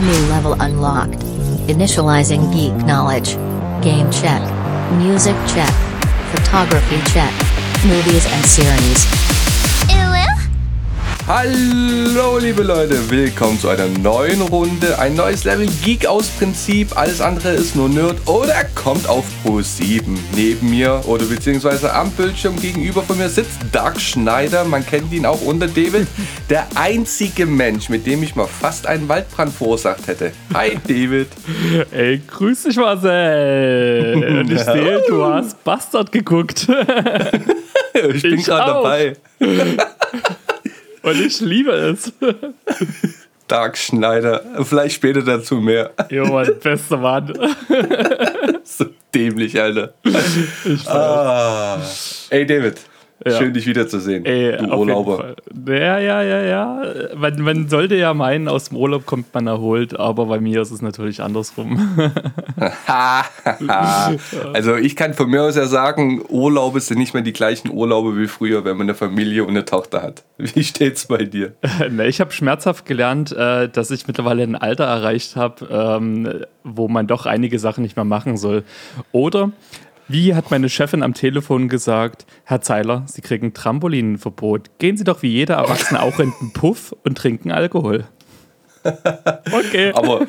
New level unlocked. Initializing geek knowledge. Game check. Music check. Photography check. Movies and series. Hallo liebe Leute, willkommen zu einer neuen Runde. Ein neues Level Geek aus Prinzip. Alles andere ist nur Nerd oder kommt auf Pro 7. Neben mir oder beziehungsweise am Bildschirm gegenüber von mir sitzt Doug Schneider. Man kennt ihn auch unter David. Der einzige Mensch, mit dem ich mal fast einen Waldbrand verursacht hätte. Hi David. Ey, grüß dich Marcel. Und ich sehe, du hast Bastard geguckt. ich bin gerade dabei. Und ich liebe es. Dark Schneider. Vielleicht später dazu mehr. Jo, Mann, bester Mann. so dämlich, Alter. Ah. Ey, David. Ja. Schön, dich wiederzusehen. Ey, du Urlauber. Ja, ja, ja, ja. Man, man, sollte ja meinen, aus dem Urlaub kommt man erholt, aber bei mir ist es natürlich andersrum. also ich kann von mir aus ja sagen, Urlaube sind nicht mehr die gleichen Urlaube wie früher, wenn man eine Familie und eine Tochter hat. Wie steht's bei dir? ich habe schmerzhaft gelernt, äh, dass ich mittlerweile ein Alter erreicht habe, ähm, wo man doch einige Sachen nicht mehr machen soll. Oder wie hat meine Chefin am Telefon gesagt, Herr Zeiler, Sie kriegen Trampolinverbot. Gehen Sie doch wie jeder Erwachsene auch in den Puff und trinken Alkohol. Okay. Aber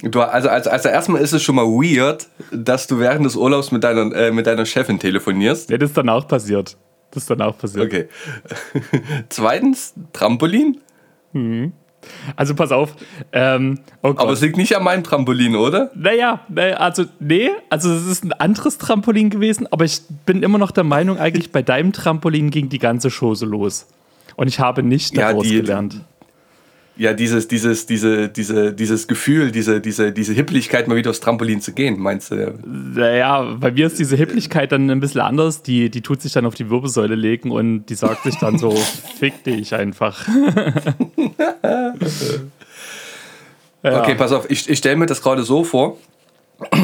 du, also, also, also erstmal ist es schon mal weird, dass du während des Urlaubs mit deiner, äh, mit deiner Chefin telefonierst. Ja, das ist dann auch passiert. Das ist dann auch passiert. Okay. Zweitens, Trampolin. Mhm. Also pass auf. Ähm, oh Aber es liegt nicht an meinem Trampolin, oder? Naja, also nee, also es ist ein anderes Trampolin gewesen, aber ich bin immer noch der Meinung, eigentlich bei deinem Trampolin ging die ganze Chose los. Und ich habe nicht daraus ja, die, gelernt ja, dieses, dieses, diese, diese, dieses Gefühl, diese, diese, diese Hippeligkeit, mal wieder aufs Trampolin zu gehen, meinst du? Naja, bei mir ist diese Hippeligkeit dann ein bisschen anders. Die, die tut sich dann auf die Wirbelsäule legen und die sagt sich dann so, fick dich einfach. ja. Okay, pass auf, ich, ich stelle mir das gerade so vor,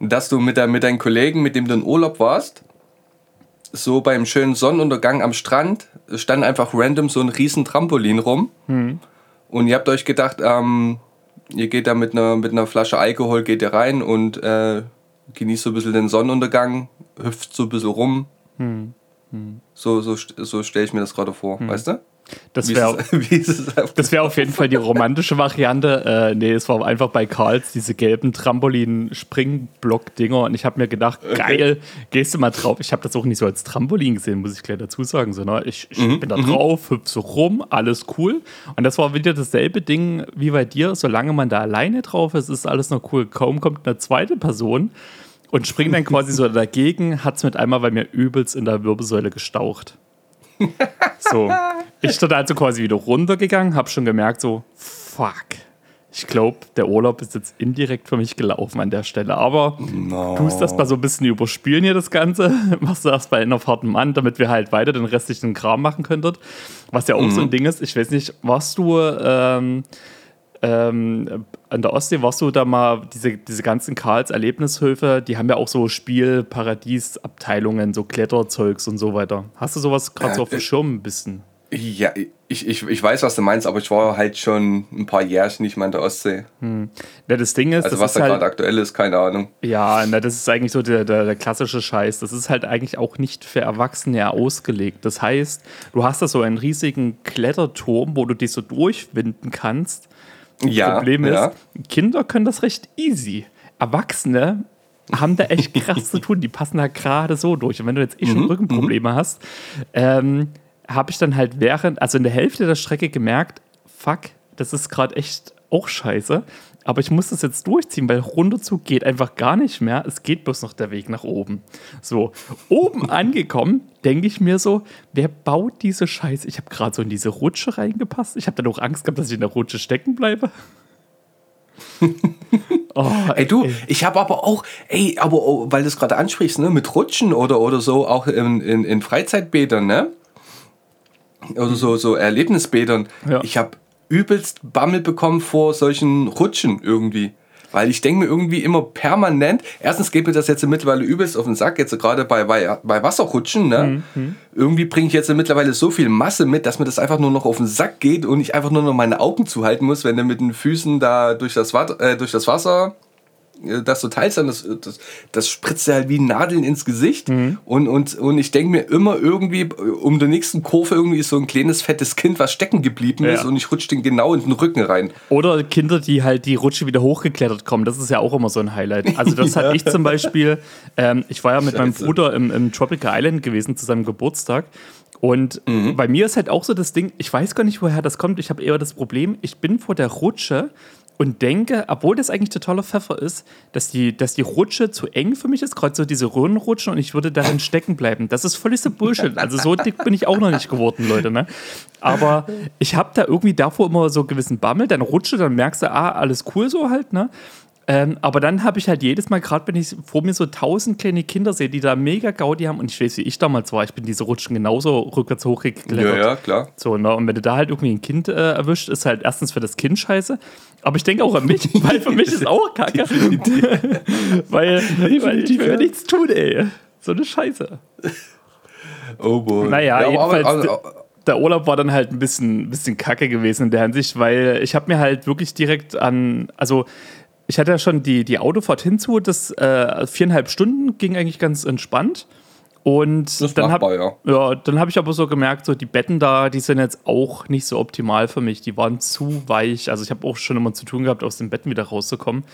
dass du mit, der, mit deinen Kollegen, mit dem du in Urlaub warst, so beim schönen Sonnenuntergang am Strand, stand einfach random so ein riesen Trampolin rum. Hm und ihr habt euch gedacht, ähm, ihr geht da mit einer, mit einer Flasche Alkohol, geht ihr rein und äh, genießt so ein bisschen den Sonnenuntergang, hüpft so ein bisschen rum. Hm. Hm. So, so, so stelle ich mir das gerade vor, hm. weißt du? Das wäre wär auf jeden Fall die romantische Variante. Äh, nee, es war einfach bei Karls diese gelben Trampolin-Springblock-Dinger und ich habe mir gedacht, okay. geil, gehst du mal drauf. Ich habe das auch nicht so als Trampolin gesehen, muss ich gleich dazu sagen, sondern ich, ich mhm. bin da mhm. drauf, hüpf so rum, alles cool. Und das war wieder dasselbe Ding wie bei dir. Solange man da alleine drauf ist, ist alles noch cool. Kaum kommt eine zweite Person und springt dann quasi so dagegen, hat es mit einmal bei mir übelst in der Wirbelsäule gestaucht. So, ich bin also quasi wieder runtergegangen, habe schon gemerkt, so, fuck. Ich glaube, der Urlaub ist jetzt indirekt für mich gelaufen an der Stelle. Aber no. tust das mal so ein bisschen überspielen hier das Ganze. Machst du erst bei einer Fahrt Mann, damit wir halt weiter den restlichen Kram machen könntet. Was ja auch mhm. so ein mhm. Ding ist, ich weiß nicht, warst du ähm, ähm, an der Ostsee, warst du da mal, diese, diese ganzen Karls Erlebnishöfe, die haben ja auch so Spielparadiesabteilungen, so Kletterzeugs und so weiter. Hast du sowas gerade so auf dem Schirm ein bisschen? Ja, ich, ich, ich weiß, was du meinst, aber ich war halt schon ein paar Jährchen nicht mehr an der Ostsee. Hm. Ja, das Ding ist. Also, was da halt, gerade aktuell ist, keine Ahnung. Ja, na, das ist eigentlich so der, der, der, klassische Scheiß. Das ist halt eigentlich auch nicht für Erwachsene ausgelegt. Das heißt, du hast da so einen riesigen Kletterturm, wo du dich so durchwinden kannst. Ja, Problem ist, ja. Kinder können das recht easy. Erwachsene haben da echt krass zu tun. Die passen da gerade so durch. Und wenn du jetzt eh schon mhm, Rückenprobleme mhm. hast, ähm, habe ich dann halt während, also in der Hälfte der Strecke gemerkt, fuck, das ist gerade echt auch scheiße. Aber ich muss das jetzt durchziehen, weil runterzug geht einfach gar nicht mehr. Es geht bloß noch der Weg nach oben. So, oben angekommen, denke ich mir so, wer baut diese Scheiße? Ich habe gerade so in diese Rutsche reingepasst. Ich habe dann auch Angst gehabt, dass ich in der Rutsche stecken bleibe. oh, ey, du, ey. ich habe aber auch, ey, aber weil du es gerade ansprichst, ne, mit Rutschen oder, oder so, auch in, in, in Freizeitbädern, ne? Oder so, so Erlebnisbädern. Ja. Ich habe übelst Bammel bekommen vor solchen Rutschen irgendwie. Weil ich denke mir irgendwie immer permanent, erstens geht mir das jetzt mittlerweile übelst auf den Sack, jetzt gerade bei, bei, bei Wasserrutschen, ne? Mhm. Irgendwie bringe ich jetzt mittlerweile so viel Masse mit, dass mir das einfach nur noch auf den Sack geht und ich einfach nur noch meine Augen zuhalten muss, wenn du mit den Füßen da durch das, äh, durch das Wasser das so teilst, dann das, das, das spritzt ja halt wie Nadeln ins Gesicht. Mhm. Und, und, und ich denke mir immer irgendwie, um der nächsten Kurve irgendwie ist so ein kleines, fettes Kind, was stecken geblieben ja. ist und ich rutsche den genau in den Rücken rein. Oder Kinder, die halt die Rutsche wieder hochgeklettert kommen. Das ist ja auch immer so ein Highlight. Also das ja. hatte ich zum Beispiel, ähm, ich war ja mit Scheiße. meinem Bruder im, im Tropical Island gewesen zu seinem Geburtstag. Und mhm. bei mir ist halt auch so das Ding, ich weiß gar nicht, woher das kommt. Ich habe eher das Problem, ich bin vor der Rutsche und denke, obwohl das eigentlich totaler Pfeffer ist, dass die, dass die Rutsche zu eng für mich ist, gerade so diese Röhrenrutschen und ich würde darin stecken bleiben. Das ist völlig so Bullshit. Also so dick bin ich auch noch nicht geworden, Leute. Ne? Aber ich habe da irgendwie davor immer so gewissen Bammel, dann rutsche, dann merkst du, ah, alles cool so halt, ne? Ähm, aber dann habe ich halt jedes Mal, gerade wenn ich vor mir so tausend kleine Kinder sehe, die da mega Gaudi haben und ich weiß, wie ich damals war, ich bin diese Rutschen genauso rückwärts hochgeklettert. Ja, ja, klar. So, ne? Und wenn du da halt irgendwie ein Kind äh, erwischt, ist halt erstens für das Kind scheiße, aber ich denke auch an mich, weil für mich ist auch kacke. weil, weil ich will nichts tun, ey. So eine Scheiße. Oh boy. Naja, ja, jedenfalls, aber, aber, der Urlaub war dann halt ein bisschen, bisschen kacke gewesen in der Hinsicht, weil ich habe mir halt wirklich direkt an, also ich hatte ja schon die, die Autofahrt hinzu, das äh, viereinhalb Stunden ging eigentlich ganz entspannt. Und das dann habe ja. ja, dann habe ich aber so gemerkt, so die Betten da, die sind jetzt auch nicht so optimal für mich. Die waren zu weich. Also ich habe auch schon immer zu tun gehabt, aus den Betten wieder rauszukommen.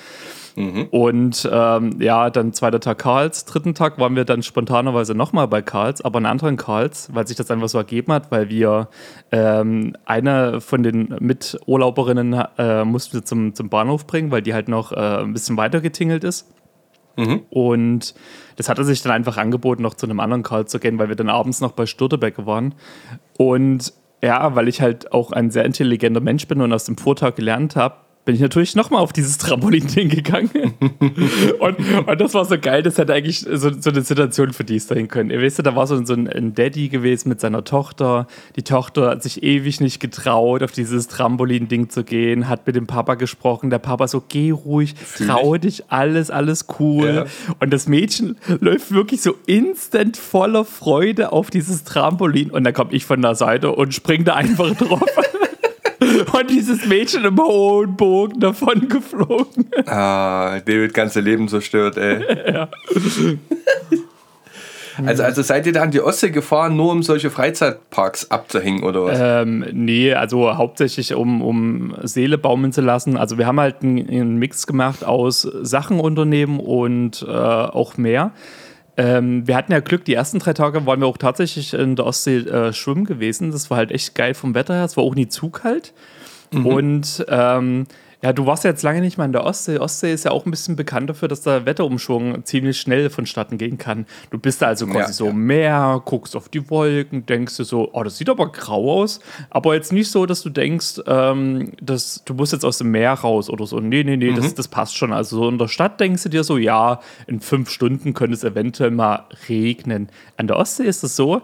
Mhm. Und ähm, ja, dann zweiter Tag Karls. Dritten Tag waren wir dann spontanerweise nochmal bei Karls, aber einen anderen Karls, weil sich das einfach so ergeben hat, weil wir ähm, eine von den Miturlauberinnen äh, mussten wir zum, zum Bahnhof bringen, weil die halt noch äh, ein bisschen weiter getingelt ist. Mhm. Und das hatte sich dann einfach angeboten, noch zu einem anderen Karl zu gehen, weil wir dann abends noch bei Stürtebecke waren. Und ja, weil ich halt auch ein sehr intelligenter Mensch bin und aus dem Vortag gelernt habe, bin ich natürlich nochmal auf dieses Trampolin gegangen. und, und das war so geil, das hätte eigentlich so, so eine Situation für die sein können. Ihr wisst, da war so, so ein, ein, Daddy gewesen mit seiner Tochter. Die Tochter hat sich ewig nicht getraut, auf dieses Trampolin-Ding zu gehen, hat mit dem Papa gesprochen. Der Papa so, geh ruhig, trau dich, alles, alles cool. Ja. Und das Mädchen läuft wirklich so instant voller Freude auf dieses Trampolin. Und dann komme ich von der Seite und springe da einfach drauf. und dieses Mädchen im hohen Bogen davon geflogen. Ah, David ganze Leben zerstört, ey. Ja. Also, also seid ihr da an die Ostsee gefahren, nur um solche Freizeitparks abzuhängen oder was? Ähm, nee, also hauptsächlich um, um Seele baumeln zu lassen. Also wir haben halt einen, einen Mix gemacht aus Sachen unternehmen und äh, auch mehr. Ähm, wir hatten ja Glück, die ersten drei Tage waren wir auch tatsächlich in der Ostsee äh, schwimmen gewesen. Das war halt echt geil vom Wetter her. Es war auch nie zu kalt. Mhm. Und ähm, ja, du warst ja jetzt lange nicht mal in der Ostsee. Ostsee ist ja auch ein bisschen bekannt dafür, dass der Wetterumschwung ziemlich schnell vonstatten gehen kann. Du bist da also quasi ja, so ja. Meer, guckst auf die Wolken, denkst du so, oh, das sieht aber grau aus. Aber jetzt nicht so, dass du denkst, ähm, dass du musst jetzt aus dem Meer raus oder so. Nee, nee, nee, mhm. das, das passt schon. Also so in der Stadt denkst du dir so, ja, in fünf Stunden könnte es eventuell mal regnen. An der Ostsee ist es so,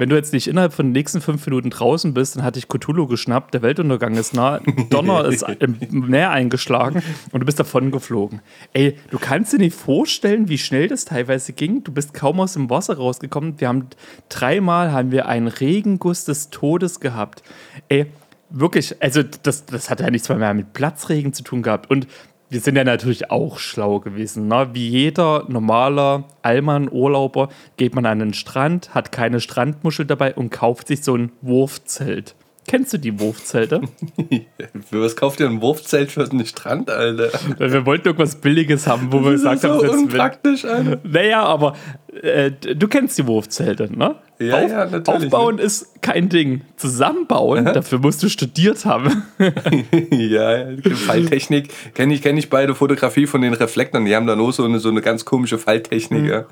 wenn du jetzt nicht innerhalb von den nächsten fünf Minuten draußen bist, dann hat dich Cthulhu geschnappt, der Weltuntergang ist nah, Donner ist im Meer eingeschlagen und du bist davon geflogen. Ey, du kannst dir nicht vorstellen, wie schnell das teilweise ging. Du bist kaum aus dem Wasser rausgekommen. Wir haben dreimal haben wir einen Regenguss des Todes gehabt. Ey, wirklich, also das, das hat ja nichts mehr mit Platzregen zu tun gehabt. Und wir sind ja natürlich auch schlau gewesen. Ne? Wie jeder normaler Allmann-Urlauber geht man an den Strand, hat keine Strandmuschel dabei und kauft sich so ein Wurfzelt. Kennst du die Wurfzelte? für was kauft ihr ein Wurfzelt für einen Strand, Alter? Wir wollten irgendwas Billiges haben, wo das wir gesagt haben, das ist unpraktisch, Alter. Naja, aber äh, du kennst die Wurfzelte, ne? Ja, Auf, ja, natürlich. Aufbauen ne? ist kein Ding. Zusammenbauen, Aha. dafür musst du studiert haben. ja, Falltechnik kenne ich, kenn ich bei der Fotografie von den Reflektoren. Die haben dann auch so eine, so eine ganz komische Falltechnik. Mhm. Ja.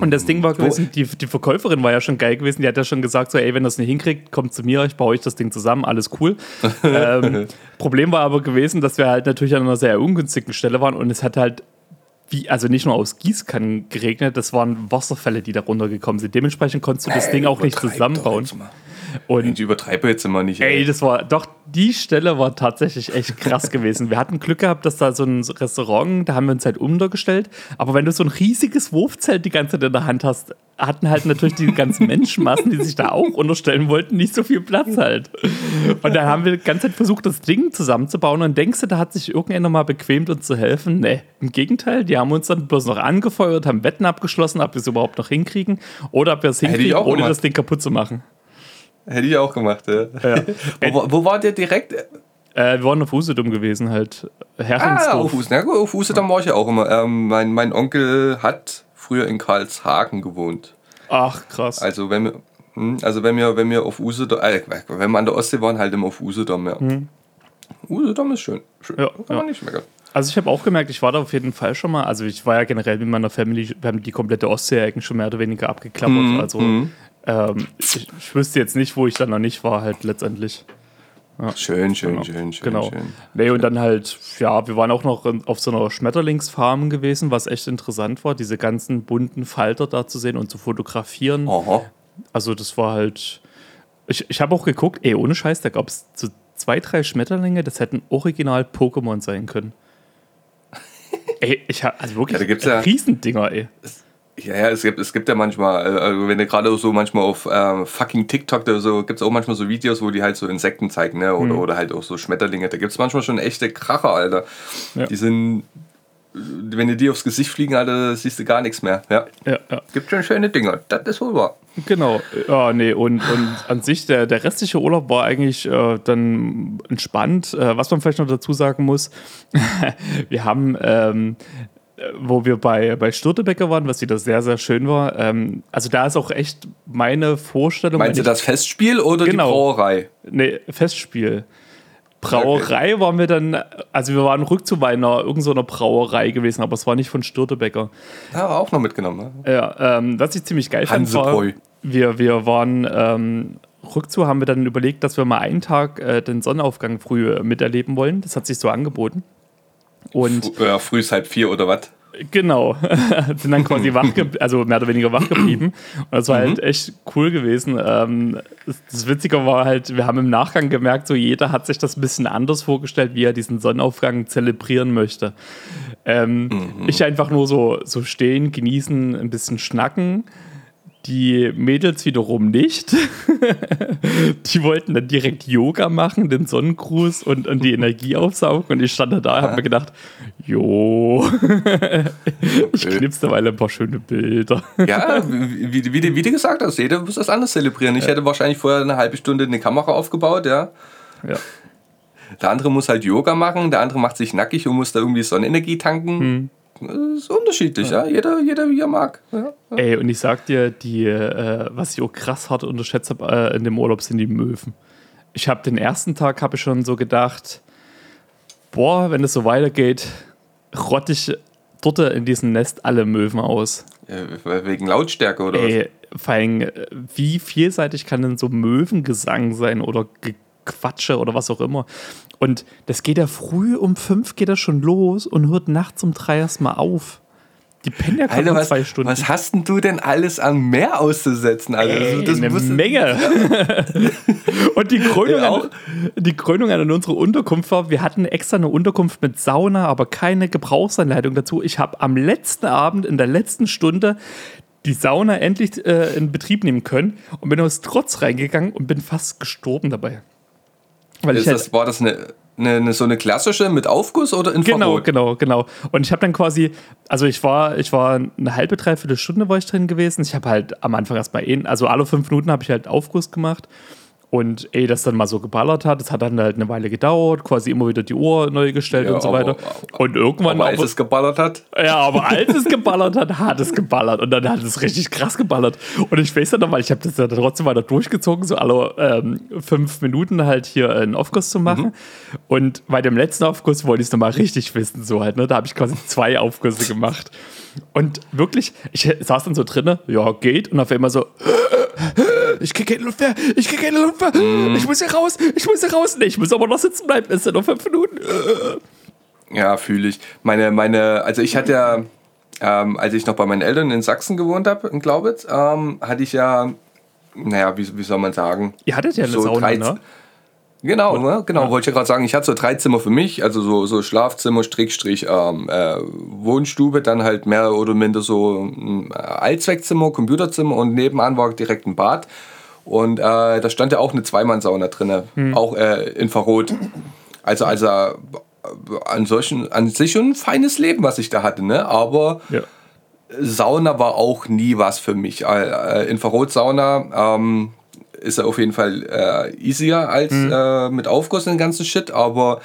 Und das Ding war gewesen, die, die Verkäuferin war ja schon geil gewesen. Die hat ja schon gesagt, so, ey, wenn das nicht hinkriegt, kommt zu mir, ich baue euch das Ding zusammen, alles cool. ähm, Problem war aber gewesen, dass wir halt natürlich an einer sehr ungünstigen Stelle waren und es hat halt wie, also nicht nur aus Gießkannen geregnet, das waren Wasserfälle, die da runtergekommen sind. Dementsprechend konntest du das Ding auch nicht zusammenbauen. Und Ich übertreibe jetzt immer nicht. Ey, das war doch, die Stelle war tatsächlich echt krass gewesen. Wir hatten Glück gehabt, dass da so ein Restaurant, da haben wir uns halt untergestellt. Aber wenn du so ein riesiges Wurfzelt die ganze Zeit in der Hand hast, hatten halt natürlich die ganzen Menschenmassen, die sich da auch unterstellen wollten, nicht so viel Platz halt. Und dann haben wir die ganze Zeit versucht, das Ding zusammenzubauen. Und denkst du, da hat sich irgendeiner mal bequemt, uns zu helfen? Nee, im Gegenteil, die haben uns dann bloß noch angefeuert, haben Wetten abgeschlossen, ob wir es überhaupt noch hinkriegen oder ob wir es hinkriegen, ohne das Ding kaputt zu machen. Hätte ich auch gemacht, ja. Ja. wo, wo war der direkt? Äh, wir waren auf Usedom gewesen, halt. Ah, Heringsdorf. auf Usedom. Auf Usedom war ich ja auch immer. Ähm, mein, mein Onkel hat früher in Karlshagen gewohnt. Ach, krass. Also wenn wir, hm, also wenn wir, wenn wir auf Usedom, äh, wenn wir an der Ostsee waren, halt immer auf Usedom, ja. Usedom ist schön. schön. Ja, Kann man ja. nicht meckern. Also ich habe auch gemerkt, ich war da auf jeden Fall schon mal. Also ich war ja generell mit meiner Family, wir haben die komplette Ostsee eigentlich schon mehr oder weniger abgeklappert. Mhm, also ähm, ich, ich wüsste jetzt nicht, wo ich dann noch nicht war, halt letztendlich. Schön, schön, schön, schön. genau. schön. Nee, und dann halt, ja, wir waren auch noch auf so einer Schmetterlingsfarm gewesen, was echt interessant war, diese ganzen bunten Falter da zu sehen und zu fotografieren. Aha. Also das war halt. Ich, ich habe auch geguckt, ey, ohne Scheiß, da gab es so zwei, drei Schmetterlinge, das hätten original Pokémon sein können. ey, ich habe also wirklich Ja, da gibt's ja- Riesendinger, ey. Ja, ja, es gibt, es gibt ja manchmal, äh, also wenn du gerade so manchmal auf ähm, fucking TikTok oder so, gibt es auch manchmal so Videos, wo die halt so Insekten zeigen, ne? Oder, oder halt auch so Schmetterlinge. Da gibt es manchmal schon echte Kracher, Alter. Ja. Die sind, wenn die dir aufs Gesicht fliegen, Alter, siehst du gar nichts mehr. Ja. Ja, ja. Gibt schon schöne Dinger. Das ist wohl wahr. Genau. Ja, nee, und, und an sich, der, der restliche Urlaub war eigentlich äh, dann entspannt. Äh, was man vielleicht noch dazu sagen muss, wir haben, ähm, äh, wo wir bei, bei Stürtebecker waren, was wieder sehr, sehr schön war, ähm, also da ist auch echt meine Vorstellung. Meinst du das Festspiel oder Genau. die Brauerei? Nee, Festspiel. Brauerei waren wir dann, also wir waren rückzu bei einer irgendeiner Brauerei gewesen, aber es war nicht von Stürtebecker. Ja, auch noch mitgenommen. Ne? Ja, ähm, was ich ziemlich geil fand, war, wir, wir waren ähm, rückzu, haben wir dann überlegt, dass wir mal einen Tag äh, den Sonnenaufgang früh äh, miterleben wollen. Das hat sich so angeboten. Und Ja, früh ist halb vier oder was? Genau. Sind dann quasi wach, also mehr oder weniger wach geblieben. Und das war halt echt cool gewesen. Ähm, das, das Witzige war halt, wir haben im Nachgang gemerkt, so jeder hat sich das ein bisschen anders vorgestellt, wie er diesen Sonnenaufgang zelebrieren möchte. Ähm, Ich einfach nur so, so stehen, genießen, ein bisschen schnacken. Die Mädels wiederum nicht. die wollten dann direkt Yoga machen, den Sonnengruß und, und die Energie aufsaugen. Und ich stand da da und habe mir gedacht, jo, ich knipste mal ein paar schöne Bilder. Ja, wie, wie, wie, du- gesagt hast, jeder muss das anders zelebrieren. Ich hätte wahrscheinlich vorher eine halbe Stunde eine Kamera aufgebaut, ja. Ja. Der andere muss halt Yoga machen, der andere macht sich nackig und muss da irgendwie Sonnenenergie tanken. Das ist unterschiedlich, ja. Jeder, jeder wie er mag. Ja. Ey, und ich sag dir, die, äh, was ich auch krass hart unterschätzt habe äh, in dem Urlaub, sind die Möwen. Ich habe den ersten Tag habe ich schon so gedacht, boah, wenn es so weitergeht, rotte ich dort in diesem Nest alle Möwen aus. Ja, Wegen Lautstärke oder was? Ey, vor allem, äh, wie vielseitig kann denn so Möwengesang sein oder Gequatsche oder was auch immer. Und das geht ja früh um fünf geht das schon los und hört nachts um drei erstmal auf. Die pennen ja Alter, was, zwei Stunden. was hast denn du denn alles an Meer auszusetzen? Also, Ey, das eine Menge. und die Krönung, Ja, auch. an, die Krönung an unserer Unterkunft war, wir hatten extra eine Unterkunft mit Sauna, aber keine Gebrauchsanleitung dazu. Ich habe am letzten Abend, in der letzten Stunde, die Sauna endlich äh, in Betrieb nehmen können und bin aus Trotz reingegangen und bin fast gestorben dabei. Weil Ist ich halt, das, war das eine, eine, eine, so eine klassische mit Aufguss oder Genau, Infrarot? genau, genau. Und ich habe dann quasi, also ich war, ich war eine halbe, dreiviertel Stunde war ich drin gewesen. Ich habe halt am Anfang erstmal, eh- also alle fünf Minuten habe ich halt Aufguss gemacht. Und ehe das dann mal so geballert hat, das hat dann halt eine Weile gedauert, quasi immer wieder die Uhr neu gestellt Ja, und so aber- weiter. und irgendwann, Aber als es geballert hat, ja, aber als es geballert hat, hat es geballert. Und dann hat es richtig krass geballert. Und ich weiß ja noch, weil ich habe das ja dann trotzdem weiter durchgezogen, so alle ähm, fünf Minuten halt hier einen Aufguss zu machen. Und bei dem letzten Aufguss wollte ich es nochmal richtig wissen, so halt. Ne? Da habe ich quasi zwei Aufgüsse gemacht. Und wirklich, ich saß dann so drinne, ja, geht. Und auf einmal so, ich krieg keine Luft mehr, ich krieg keine Luft mehr, ich muss hier raus, ich muss hier raus. Nee, ich muss aber noch sitzen bleiben, es sind noch fünf Minuten. Ja, fühle ich. Meine, meine, also ich hatte ja, ähm, als ich noch bei meinen Eltern in Sachsen gewohnt habe, in Glaubitz, ähm, hatte ich ja naja, wie, wie soll man sagen? Ihr hattet ja eine So Sauna, drei- ne? Genau, ne? genau, wollte ich ja gerade sagen. Ich hatte so drei Zimmer für mich, also so, so Schlafzimmer, Strickstrich, ähm, äh, Wohnstube, dann halt mehr oder minder so ein Allzweckzimmer, Computerzimmer und nebenan war direkt ein Bad. Und äh, da stand ja auch eine Zweimann-Sauna drin, auch äh, Infrarot. Also, also an, solchen, an sich schon ein feines Leben, was ich da hatte, ne? Aber Ja. Sauna war auch nie was für mich. Äh, äh, Infrarotsauna ähm, ist ja auf jeden Fall äh, easier als äh, mit Aufguss und den ganzen Shit, aber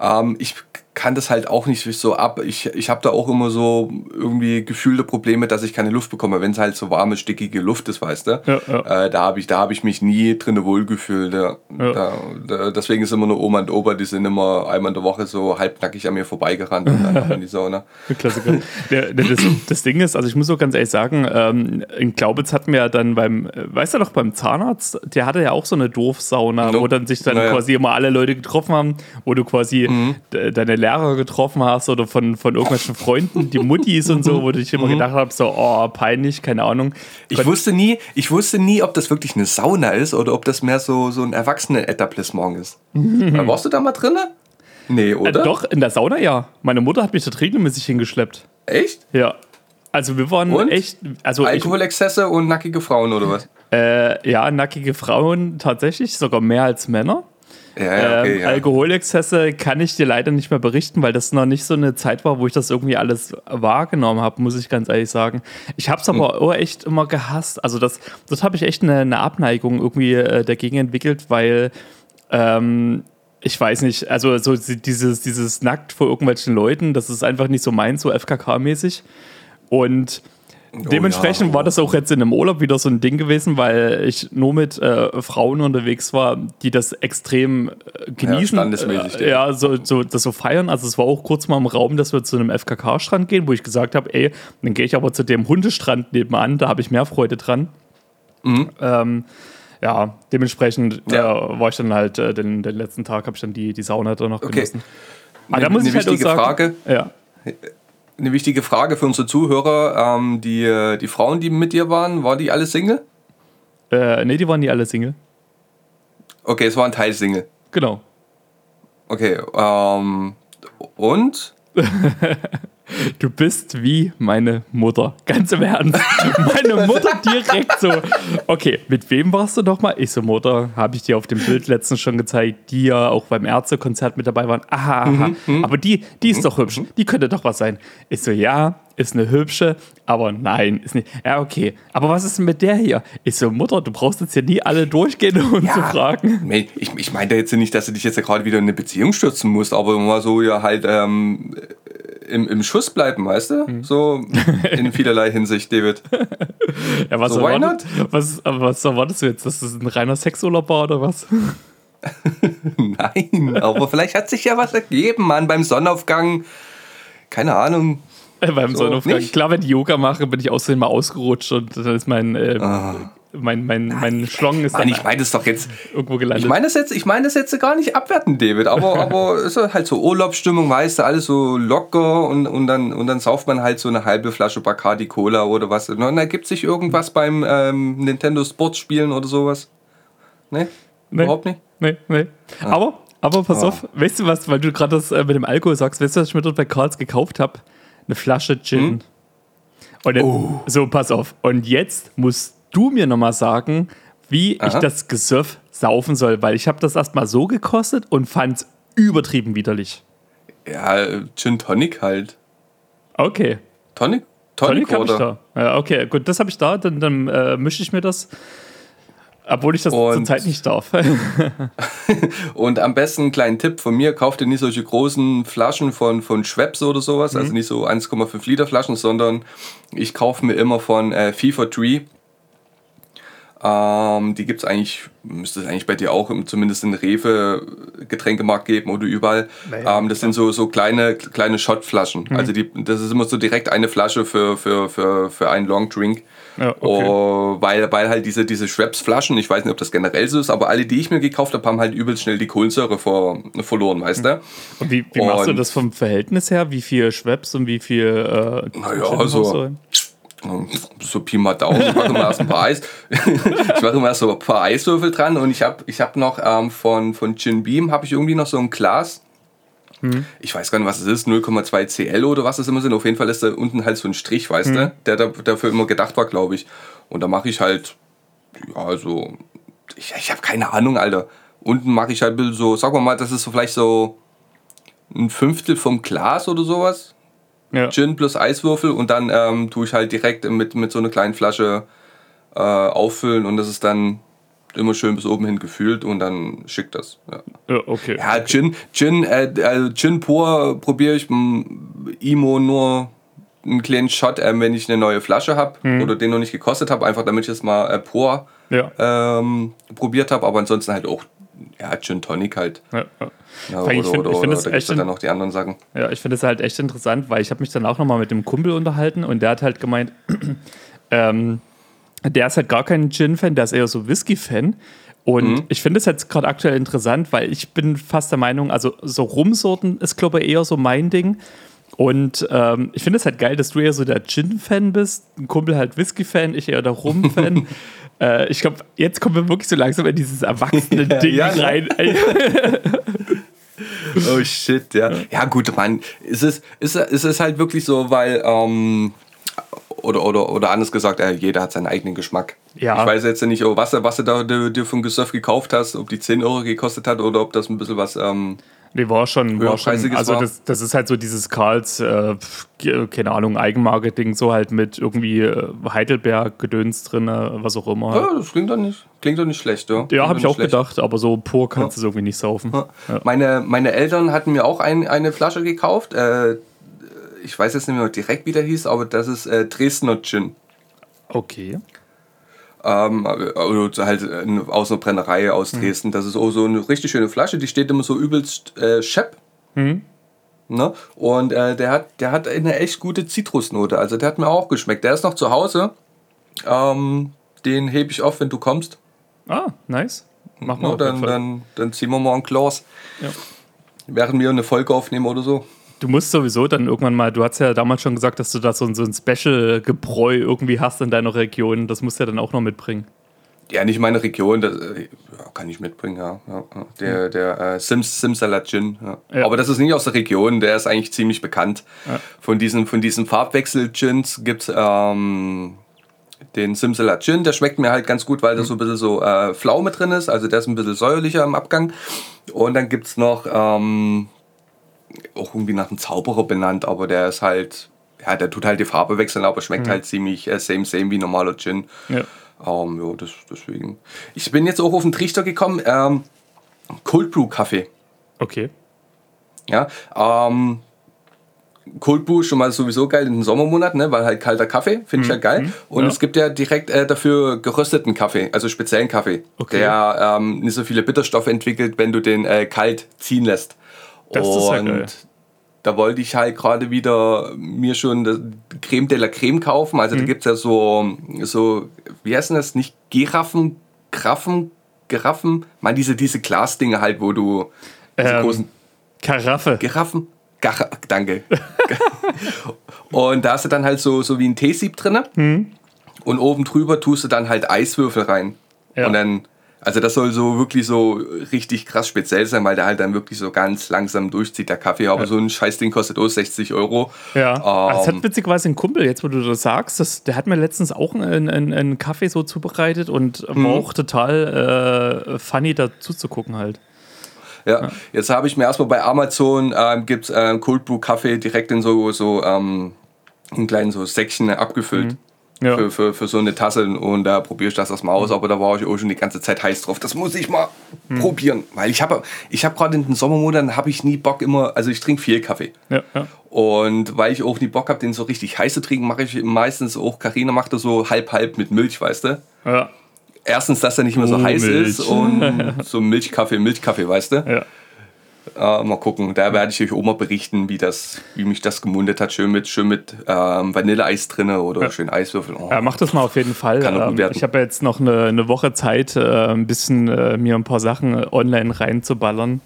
ähm, ich kann das halt auch nicht so ab. Ich, ich habe da auch immer so irgendwie gefühlte Probleme, dass ich keine Luft bekomme, wenn es halt so warme, stickige Luft ist, weißt du? Ja, ja. Äh, da habe ich, da hab ich mich nie drin wohlgefühlt. Ja. Ja. Da, da, deswegen ist immer nur Oma und Opa, die sind immer einmal in der Woche so halbnackig an mir vorbeigerannt und dann in die Sauna. Klassiker. Der, der, das, das Ding ist, also ich muss so ganz ehrlich sagen, ähm, in Glaubitz hatten wir ja dann beim, weißt du noch, beim Zahnarzt, der hatte ja auch so eine Doofsauna, Nope. wo dann sich dann quasi immer alle Leute getroffen haben, wo du quasi Mhm. de- deine Lehrer getroffen hast oder von, von irgendwelchen Freunden, die Muttis und so, wo du dich immer gedacht hast, so, oh, peinlich, keine Ahnung. Mhm. Ich wusste nie, ich wusste nie, ob das wirklich eine Sauna ist oder ob das mehr so, so ein Erwachsenen-Etablissement ist. Äh, Warst du da mal drin? Nee, Äh, oder? doch, in der Sauna ja. Meine Mutter hat mich da regelmäßig hingeschleppt. Echt? Ja. Also wir waren Und? echt, also ich, Alkoholexzesse und nackige Frauen oder was? äh, ja, nackige Frauen tatsächlich, sogar mehr als Männer. Ja, okay, ähm, ja. Alkoholexzesse kann ich dir leider nicht mehr berichten, weil das noch nicht so eine Zeit war, wo ich das irgendwie alles wahrgenommen habe, muss ich ganz ehrlich sagen. Ich habe es Hm. aber auch echt immer gehasst. Also das, das habe ich echt eine, eine Abneigung irgendwie äh, dagegen entwickelt, weil ähm, ich weiß nicht, also so dieses, dieses nackt vor irgendwelchen Leuten, das ist einfach nicht so meins, so FKK-mäßig. Und dementsprechend ja. war das auch jetzt in einem Urlaub wieder so ein Ding gewesen, weil ich nur mit äh, Frauen unterwegs war, die das extrem äh, genießen. standesmäßig, äh, ja, so, so, das so feiern. Also es war auch kurz mal im Raum, dass wir zu einem FKK-Strand gehen, wo ich gesagt habe, ey, dann gehe ich aber zu dem Hundestrand nebenan, da habe ich mehr Freude dran. Ähm, ja, dementsprechend Mhm. Ja. äh, war ich dann halt äh, den, den letzten Tag, habe ich dann die, die Sauna da noch Okay. genossen. Aber Eine- da muss eine ich halt auch sagen, Frage. Ja. Eine wichtige Frage für unsere Zuhörer. Ähm, die, äh, die Frauen, die mit dir waren, waren die alle Single? Äh, nee, die waren nie alle Single. Okay, es waren Teil Single. Genau. Okay, ähm, und? Du bist wie meine Mutter. Ganz im Ernst. Meine Mutter direkt so. Okay, mit wem warst du doch mal? Ich so, Mutter, habe ich dir auf dem Bild letztens schon gezeigt, die ja auch beim Ärztekonzert mit dabei waren. Aha, aha. Aber die, die ist doch hübsch. Die könnte doch was sein. Ich so, ja, ist eine hübsche, aber nein, ist nicht. Ja, okay. Aber was ist denn mit der hier? Ich so, Mutter, du brauchst jetzt hier nie alle durchgehen, um zu fragen. Ich, ich meinte jetzt nicht, dass du dich jetzt ja gerade wieder in eine Beziehung stürzen musst, aber mal so ja halt ähm, im, im Schuss bleiben, weißt du? Hm. So in vielerlei Hinsicht, David. Ja, was, So, erwartet, was, aber was erwartest du jetzt? Dass das ein reiner Sexurlaub war oder was? Nein, aber vielleicht hat sich ja was ergeben, Mann, beim Sonnenaufgang. Keine Ahnung. Äh, Beim So, Sonnenaufgang. nicht? Klar, wenn ich Yoga mache, bin ich außerdem mal ausgerutscht und dann ist mein, äh, mein, mein, mein Schlong ist Ah. Mann, ich meine das doch jetzt. irgendwo Ich gelandet. meine das jetzt, ich meine das jetzt gar nicht abwertend, David, aber, aber ist halt so Urlaubsstimmung, weißt du, alles so locker und, und, dann, und dann sauft man halt so eine halbe Flasche Bacardi Cola oder was. Und dann ergibt sich irgendwas beim ähm, Nintendo Sports Spielen oder sowas. Ne? Nee. Überhaupt nicht? nee, nee. Ah. Aber, aber pass auf, weißt du was, weil du gerade das äh, mit dem Alkohol sagst, weißt du, was ich mir dort bei Karls gekauft habe? Eine Flasche Gin. Hm? Und dann, Oh. so, pass auf. Und jetzt musst du mir nochmal sagen, wie ich Aha. das Gesöff saufen soll, weil ich habe das erstmal so gekostet und fand es übertrieben widerlich. Ja, Gin Tonic halt. Okay. Tonic? Tonic, Tonic habe ich oder? da. Ja, okay, gut, das habe ich da. Dann, dann äh, mische ich mir das. Obwohl ich das Und- zurzeit nicht darf. Und am besten, kleinen Tipp von mir, kauft ihr nicht solche großen Flaschen von, von Schweppes oder sowas, also nicht so 1,5 Liter Flaschen, sondern ich kaufe mir immer von äh, FIFA Tree. Ähm, die gibt es eigentlich, müsste es eigentlich bei dir auch im, zumindest in Rewe Getränkemarkt geben oder überall. ähm, das sind so, so kleine, kleine Shotflaschen. Also die, das ist immer so direkt eine Flasche für, für, für, für einen Long Drink. Ja, okay. Oh, weil, weil halt diese, diese Schweppes-Flaschen, ich weiß nicht, ob das generell so ist, aber alle, die ich mir gekauft habe, haben halt übelst schnell die Kohlensäure vor, verloren, weißt du? Und wie, wie machst du Und- das vom Verhältnis her? Wie viel Schweppes und wie viel. Äh, Naja, also-? So Pi mal Daumen, ich mache immer erst ein paar Eis. ich mache immer erst so ein paar Eiswürfel dran und ich habe ich hab noch ähm, von, von Gin Beam habe ich irgendwie noch so ein Glas. Mhm. Ich weiß gar nicht, was es ist, 0,2 CL oder was es immer sind. Auf jeden Fall ist da unten halt so ein Strich, weißt mhm. du, der dafür immer gedacht war, glaube ich. Und da mache ich halt, ja, also, ich, ich habe keine Ahnung, Alter. Unten mache ich halt so, sagen wir mal, das ist so vielleicht so ein Fünftel vom Glas oder sowas. Ja. Gin plus Eiswürfel und dann ähm, tue ich halt direkt mit, mit so einer kleinen Flasche äh, auffüllen und das ist dann immer schön bis oben hin gefühlt und dann schickt das. Ja, ja okay. Ja, okay. Gin, Gin, äh, äh Gin pur probiere ich Imo nur einen kleinen Shot, äh, wenn ich eine neue Flasche habe mhm. oder den noch nicht gekostet habe, einfach damit ich es mal äh, pur ja. ähm, probiert habe, aber ansonsten halt auch ja, Gin Tonic halt. Ja, ja. Ja, oder, ich finde find es echt dann noch die anderen Sachen. Ja, ich finde es halt echt interessant, weil ich habe mich dann auch nochmal mit dem Kumpel unterhalten und der hat halt gemeint, ähm, der ist halt gar kein Gin-Fan, der ist eher so Whisky-Fan. Und mhm. ich finde es jetzt gerade aktuell interessant, weil ich bin fast der Meinung, also so Rumsorten ist, glaube ich, eher so mein Ding. Und ähm, ich finde es halt geil, dass du eher so der Gin-Fan bist, ein Kumpel halt Whisky-Fan, ich eher der Rum-Fan. äh, ich glaube, jetzt kommen wir wirklich so langsam in dieses erwachsene Ding ja, ja, rein. oh shit, ja. Ja, gut, man, es ist, ist, ist es halt wirklich so, weil ähm, oder, oder, oder anders gesagt, äh, jeder hat seinen eigenen Geschmack. Ja. Ich weiß jetzt nicht, oh, was, was du da dir, dir für ein Gesöff gekauft hast, ob die 10 Euro gekostet hat oder ob das ein bisschen was. Ähm, Nee, war schon, war schon also das, das ist halt so dieses Karls, äh, keine Ahnung, Eigenmarketing, so halt mit irgendwie äh, Heidelberg-Gedöns drin, was auch immer. Ja, das klingt doch nicht, klingt doch nicht schlecht, ja. Ja, habe ich auch schlecht. gedacht, aber so pur kannst du ja. es irgendwie nicht saufen. Ja. Ja. Meine, meine Eltern hatten mir auch ein, eine Flasche gekauft, äh, ich weiß jetzt nicht mehr direkt, wie der hieß, aber das ist äh, Dresdner Gin. Okay. Ähm, oder halt äh, aus einer Brennerei aus mhm. Dresden. Das ist auch so eine richtig schöne Flasche, die steht immer so übelst äh, schepp. Mhm. Ne? Und äh, der, hat, der hat eine echt gute Zitrusnote. Also der hat mir auch geschmeckt. Der ist noch zu Hause. Ähm, den hebe ich auf, wenn du kommst. Ah, nice. Mach mal. Ja, dann, dann, dann ziehen wir mal ein Glas. Ja. Während wir eine Folge aufnehmen oder so. Du musst sowieso dann irgendwann mal, du hast ja damals schon gesagt, dass du da so, so ein Special-Gebräu irgendwie hast in deiner Region. Das musst du ja dann auch noch mitbringen. Ja, nicht meine Region, das äh, kann ich mitbringen, ja. ja der der äh, Sims, Simsalat Gin. Ja. ja. Aber das ist nicht aus der Region, der ist eigentlich ziemlich bekannt. Von diesen, von diesen Farbwechsel-Gins gibt es ähm, den Simsalat Gin, der schmeckt mir halt ganz gut, weil da mhm. so ein bisschen so äh, Pflaume drin ist, also der ist ein bisschen säuerlicher im Abgang. Und dann gibt es noch ähm, auch irgendwie nach einem Zauberer benannt, aber der ist halt, ja, der tut halt die Farbe wechseln, aber schmeckt mhm. halt ziemlich äh, same, same wie normaler Gin. Ja. Ähm, ja, das, deswegen. Ich bin jetzt auch auf den Trichter gekommen, ähm, Cold Brew Kaffee. Okay. Ja, ähm, Cold Brew schon mal sowieso geil in den Sommermonaten, ne, weil halt kalter Kaffee, finde ich halt geil. Mhm. Und ja. es gibt ja direkt äh, dafür gerösteten Kaffee, also speziellen Kaffee, okay. der ähm, nicht so viele Bitterstoffe entwickelt, wenn du den äh, kalt ziehen lässt. Das und ist ja geil. da wollte ich halt gerade wieder mir schon Creme de la Creme kaufen. Also mhm. da gibt es ja so, so, wie heißt das? Nicht Giraffen, Graffen, Giraffen? Man, diese, diese Glasdinge halt, wo du ähm, großen. Karaffe. Giraffen? Gar, danke. und da hast du dann halt so, so wie ein Teesieb drin. Mhm. Und oben drüber tust du dann halt Eiswürfel rein. Ja. Und dann also das soll so wirklich so richtig krass speziell sein, weil der halt dann wirklich so ganz langsam durchzieht, der Kaffee. Aber ja. so ein Scheißding kostet auch 60 Euro. Ja. Ähm, das hat witzigerweise ein Kumpel, jetzt wo du das sagst, das, der hat mir letztens auch einen, einen, einen Kaffee so zubereitet und war mhm. auch total äh, funny dazu zu gucken halt. Ja, ja. jetzt habe ich mir erstmal bei Amazon ähm, gibt es äh, Cold Brew Kaffee direkt in so, so ähm, in kleinen so Säckchen abgefüllt. Mhm ja. für, für, für so eine Tasse und da probiere ich das erstmal aus, aber da war ich auch schon die ganze Zeit heiß drauf. Das muss ich mal hm. probieren, weil ich habe ich hab gerade in den Sommermonaten habe ich nie Bock immer, also ich trinke viel Kaffee. Ja, ja. Und weil ich auch nie Bock habe, den so richtig heiß zu trinken, mache ich meistens auch, Karina macht das so halb halb mit Milch, weißt du? Ja. Erstens, dass er nicht mehr so oh, heiß Milch. ist und so Milchkaffee, Milchkaffee, weißt du? Ja. Äh, mal gucken, da werde ich euch auch mal berichten, wie, das, wie mich das gemundet hat. Schön mit, schön mit ähm, Vanilleeis drin oder ja. schön Eiswürfel. Oh. Ja, mach das mal auf jeden Fall. Ähm, ich habe jetzt noch eine, eine Woche Zeit, äh, ein bisschen äh, mir ein paar Sachen online reinzuballern.